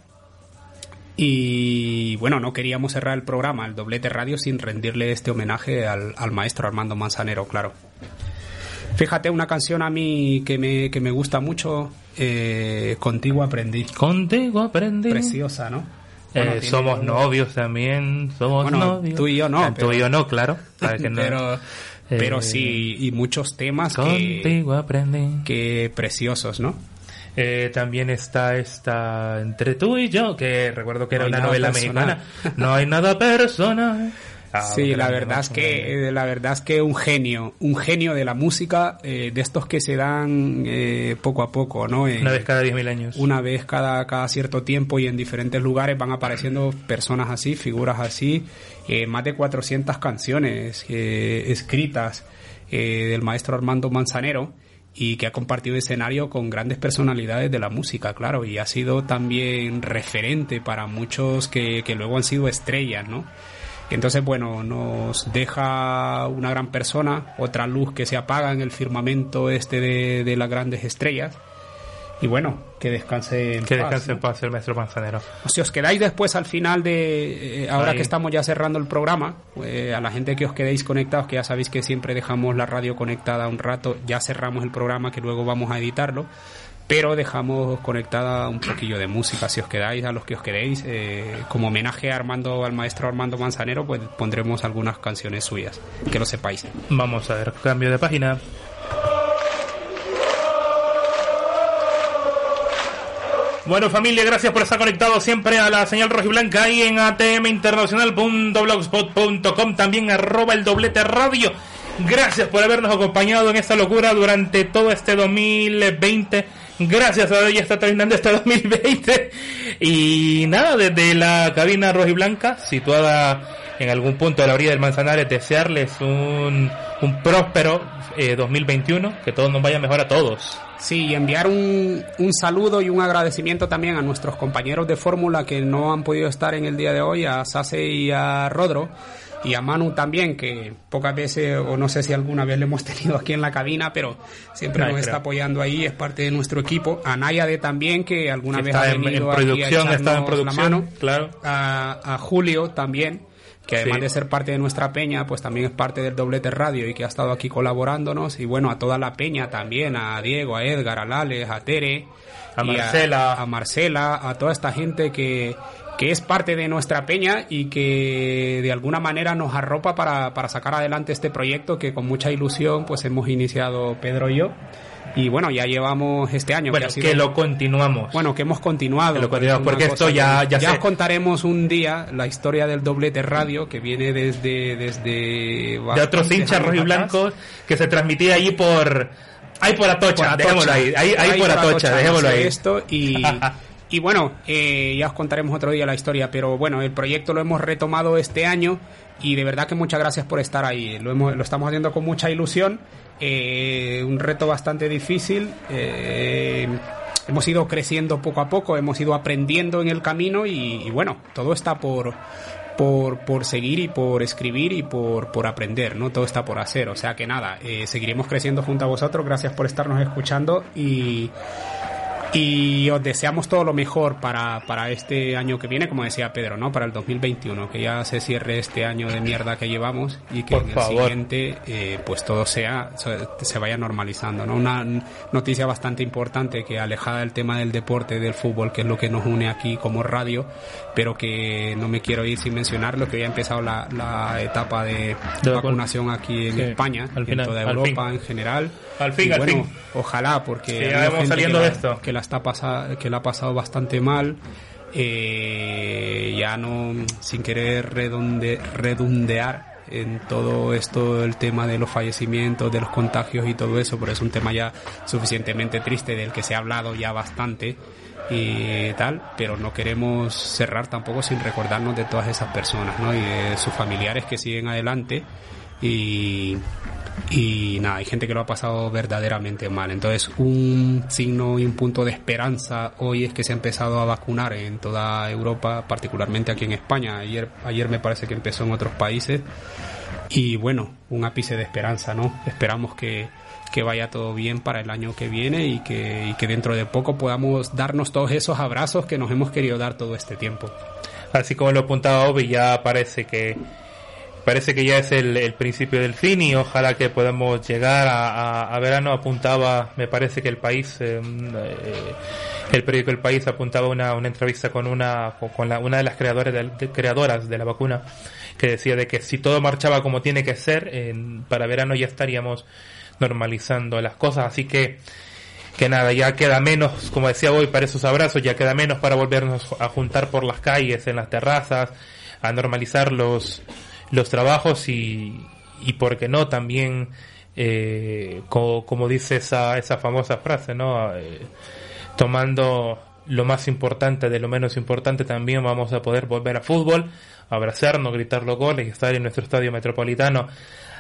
Y bueno, no queríamos cerrar el programa, el doblete radio, sin rendirle este homenaje al, al maestro Armando Manzanero, claro. Fíjate, una canción a mí que me, que me gusta mucho, eh, Contigo aprendí. Contigo aprendí. Preciosa, ¿no? Eh, Bueno, somos novios también, somos Bueno, novios. tú y yo no, Ah, pero- Tú y yo no, claro. Para que <laughs> no- pero, pero Eh, sí, y muchos temas que, Contigo aprendí. que preciosos, ¿no? Eh, también está esta Entre tú y yo, que recuerdo que era No una novela personal. mexicana. No hay nada personal. Ah, <laughs> sí, la verdad es que eh, la verdad es que un genio, un genio de la música, eh, de estos que se dan eh, poco a poco, ¿no? En- Una vez cada 10.000 años. una vez cada, cada cierto tiempo y en diferentes lugares van apareciendo personas así, figuras así, eh, más de 400 canciones eh, escritas eh, del maestro Armando Manzanero y que ha compartido escenario con grandes personalidades de la música, claro, y ha sido también referente para muchos que, que luego han sido estrellas, ¿no? Entonces, bueno, nos deja una gran persona, otra luz que se apaga en el firmamento este de, de las grandes estrellas. Y bueno, que descanse en Que paz, descanse ¿no? en paz el maestro Manzanero. Si os quedáis después al final de, eh, ahora Ahí. que estamos ya cerrando el programa, eh, a la gente que os quedéis conectados, que ya sabéis que siempre dejamos la radio conectada un rato, ya cerramos el programa que luego vamos a editarlo, pero dejamos conectada un poquillo de música, si os quedáis, a los que os quedéis, eh, como homenaje a Armando, al maestro Armando Manzanero, pues pondremos algunas canciones suyas, que lo sepáis. Vamos a ver, cambio de página. Bueno familia, gracias por estar conectados siempre a la señal rojiblanca ahí en atminternacional.blogspot.com, también arroba el doblete radio. Gracias por habernos acompañado en esta locura durante todo este 2020. Gracias a Dios está terminando este <laughs> 2020. Y nada, desde la cabina rojiblanca, situada en algún punto de la orilla del Manzanares, desearles un, un próspero eh, 2021, que todo nos vaya mejor a todos. Sí, y enviar un, un saludo y un agradecimiento también a nuestros compañeros de fórmula que no han podido estar en el día de hoy, a Sase y a Rodro, y a Manu también, que pocas veces, o no sé si alguna vez le hemos <laughs> tenido aquí en la cabina, pero siempre Ay, nos creo. está apoyando ahí, es parte de nuestro equipo. A Nayade también, que alguna Que vez está ha en- venido en aquí a producción, está en echarnos la producción, mano. claro. A, a Julio también, que además Sí. de ser parte de nuestra peña, pues también es parte del Doblete Radio y que ha estado aquí colaborándonos. Y bueno, a toda la peña también, a Diego, a Edgar, a Lales, a Tere, A Marcela. a, Marcela, a toda esta gente que, que es parte de nuestra peña y que de alguna manera nos arropa para, para sacar adelante este proyecto que con mucha ilusión pues hemos iniciado Pedro y yo. Y bueno, ya llevamos este año. Bueno, sido- que lo continuamos. bueno, que hemos continuado. Que lo continuamos, porque esto ya- que- ya sé. os contaremos un día la historia del doblete radio que viene desde desde de otros hinchas rojiblancos que se transmitía ahí por ahí por Atocha, por Atocha. dejémoslo ahí, ahí, ahí por Atocha, dejémoslo no sé ahí. Esto y, <laughs> y bueno, eh, ya os contaremos otro día la historia, pero bueno, el proyecto lo hemos retomado este año y de verdad que muchas gracias por estar ahí. Lo, hemos, lo estamos haciendo con mucha ilusión, eh, un reto bastante difícil. eh, hemos ido creciendo poco a poco, hemos ido aprendiendo en el camino y, bueno, todo está por, por, por seguir y por escribir y por, por aprender, ¿no? Todo está por hacer, o sea que nada, eh, seguiremos creciendo junto a vosotros, gracias por estarnos escuchando y, y os deseamos todo lo mejor para, para este año que viene, como decía Pedro, ¿no? Para el 2021, que ya se cierre este año de mierda que llevamos y que Por en el siguiente eh, pues todo sea se, se vaya normalizando, ¿no? Una noticia bastante importante que alejada del tema del deporte, del fútbol, que es lo que nos une aquí como radio, pero que no me quiero ir sin mencionarlo, que ya ha empezado la, la etapa de, De vacunación aquí en Sí, España al final, en toda al Europa fin. en general. Al fin, Y al bueno, fin. Ojalá, porque Sí, ya saliendo que de la- esto. que la está pasa, que la ha pasado bastante mal. eh, ya no sin querer redonde, redondear en todo esto el tema de los fallecimientos, de los contagios y todo eso, pero es un tema ya suficientemente triste del que se ha hablado ya bastante y tal, pero no queremos cerrar tampoco sin recordarnos de todas esas personas, ¿no? Y de sus familiares que siguen adelante y y nada, hay gente que lo ha pasado verdaderamente mal. Entonces, un signo y un punto de esperanza hoy es que se ha empezado a vacunar en toda Europa, particularmente aquí en España. Ayer, ayer me parece que empezó en otros países. Y bueno, un ápice de esperanza, ¿no? Esperamos que, que vaya todo bien para el año que viene y que, y que dentro de poco podamos darnos todos esos abrazos que nos hemos querido dar todo este tiempo. Así como lo apuntaba Obi, ya parece que parece que ya es el, el principio del fin y ojalá que podamos llegar a, a- a verano. Apuntaba, me parece que el país, eh, eh, el periódico El País apuntaba una, una entrevista con una con, la, una de las creadoras de, creadoras de la vacuna que decía de que si todo marchaba como tiene que ser, en- para verano ya estaríamos normalizando las cosas. Así que que nada, ya queda menos, como decía hoy, para esos abrazos, ya queda menos para volvernos a juntar por las calles, en las terrazas, a normalizar los, los trabajos y, y por qué no, también, eh, co- como dice esa, esa famosa frase, ¿no? Eh, tomando lo más importante de lo menos importante, también vamos a poder volver a fútbol, abrazarnos, gritar los goles estar en nuestro estadio metropolitano.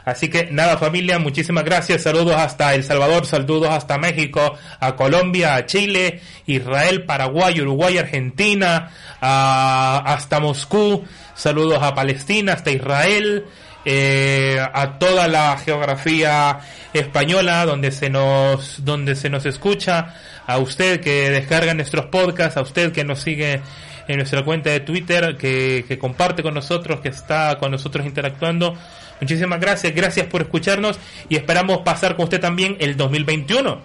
Así que nada familia, muchísimas gracias, saludos hasta El Salvador, saludos hasta México, a Colombia, a Chile, Israel, Paraguay, Uruguay, Argentina, a- hasta Moscú, saludos a Palestina, hasta Israel, eh, a toda la geografía española donde se nos donde se nos escucha, a usted que descarga nuestros podcasts, a usted que nos sigue en nuestra cuenta de Twitter, que, que comparte con nosotros, que está con nosotros interactuando. Muchísimas gracias, gracias por escucharnos y esperamos pasar con usted también el 2021.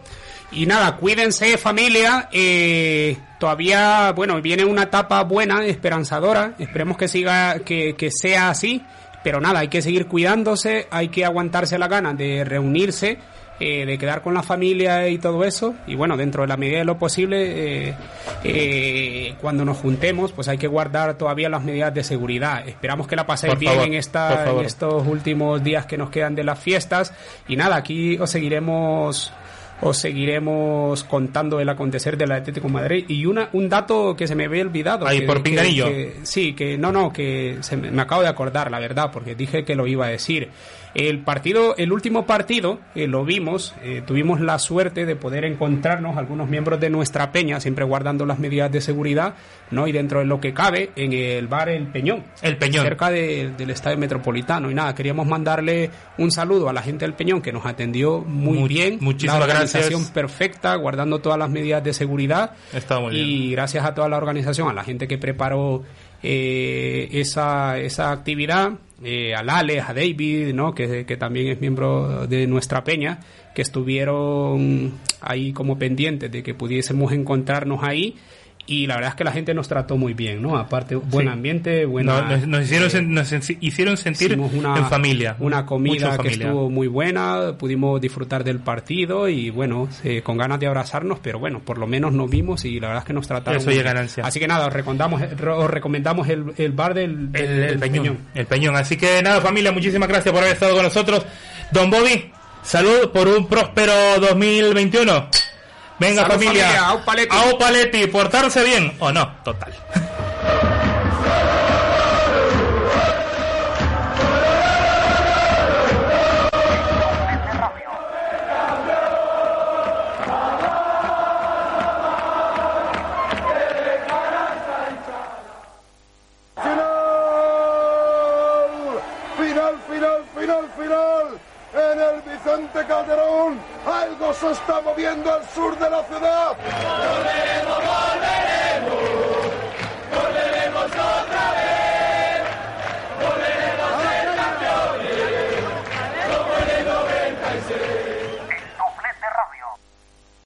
Y nada, cuídense familia. eh, todavía, bueno, viene una etapa buena, esperanzadora. Esperemos que siga, que, que sea así. Pero nada, hay que seguir cuidándose, hay que aguantarse la gana de reunirse, eh, de quedar con la familia y todo eso. Y bueno, dentro de la medida de lo posible, eh, eh, cuando nos juntemos, pues hay que guardar todavía las medidas de seguridad. Esperamos que la paséis Por bien favor, en, esta, en estos últimos días que nos quedan de las fiestas. Y nada, aquí os seguiremos os seguiremos contando el acontecer del Atlético de Madrid y una un dato que se me había olvidado Ahí, que- por que- pinganillo. que- sí que no no que se me, me acabo de acordar la verdad porque dije que lo iba a decir el partido el último partido eh, lo vimos eh, tuvimos la suerte de poder encontrarnos algunos miembros de nuestra peña siempre guardando las medidas de seguridad no y dentro de lo que cabe en el bar el Peñón El Peñón. cerca de- del estadio metropolitano y nada queríamos mandarle un saludo a la gente del Peñón que nos atendió muy Mu- bien muchísimas la organización gracias. perfecta guardando todas las medidas de seguridad Está muy bien. y gracias a toda la organización a la gente que preparó eh, esa, esa actividad eh, a Lales, a David, ¿no? que, que también es miembro de nuestra peña, que estuvieron ahí como pendientes de que pudiésemos encontrarnos ahí. Y la verdad es que la gente nos trató muy bien, ¿no? Aparte, buen Sí. ambiente, buena... nos, hicieron, eh, sen- nos hicieron sentir una, en familia. Una comida que familia. estuvo muy buena, pudimos disfrutar del partido y bueno, eh, con ganas de abrazarnos, pero bueno, por lo menos nos vimos y la verdad es que nos trataron. Eso es ganancia. Así que nada, os recomendamos, os recomendamos el, el bar del, del- el, el peñón, el peñón. Así que nada, familia, muchísimas gracias por haber estado con nosotros. Don Bobby, salud por un próspero 2021. Venga familia, familia. Au portarse bien o no, total. Final, final, final, final. En el Vicente Calderón. Algo se está moviendo al sur de la ciudad.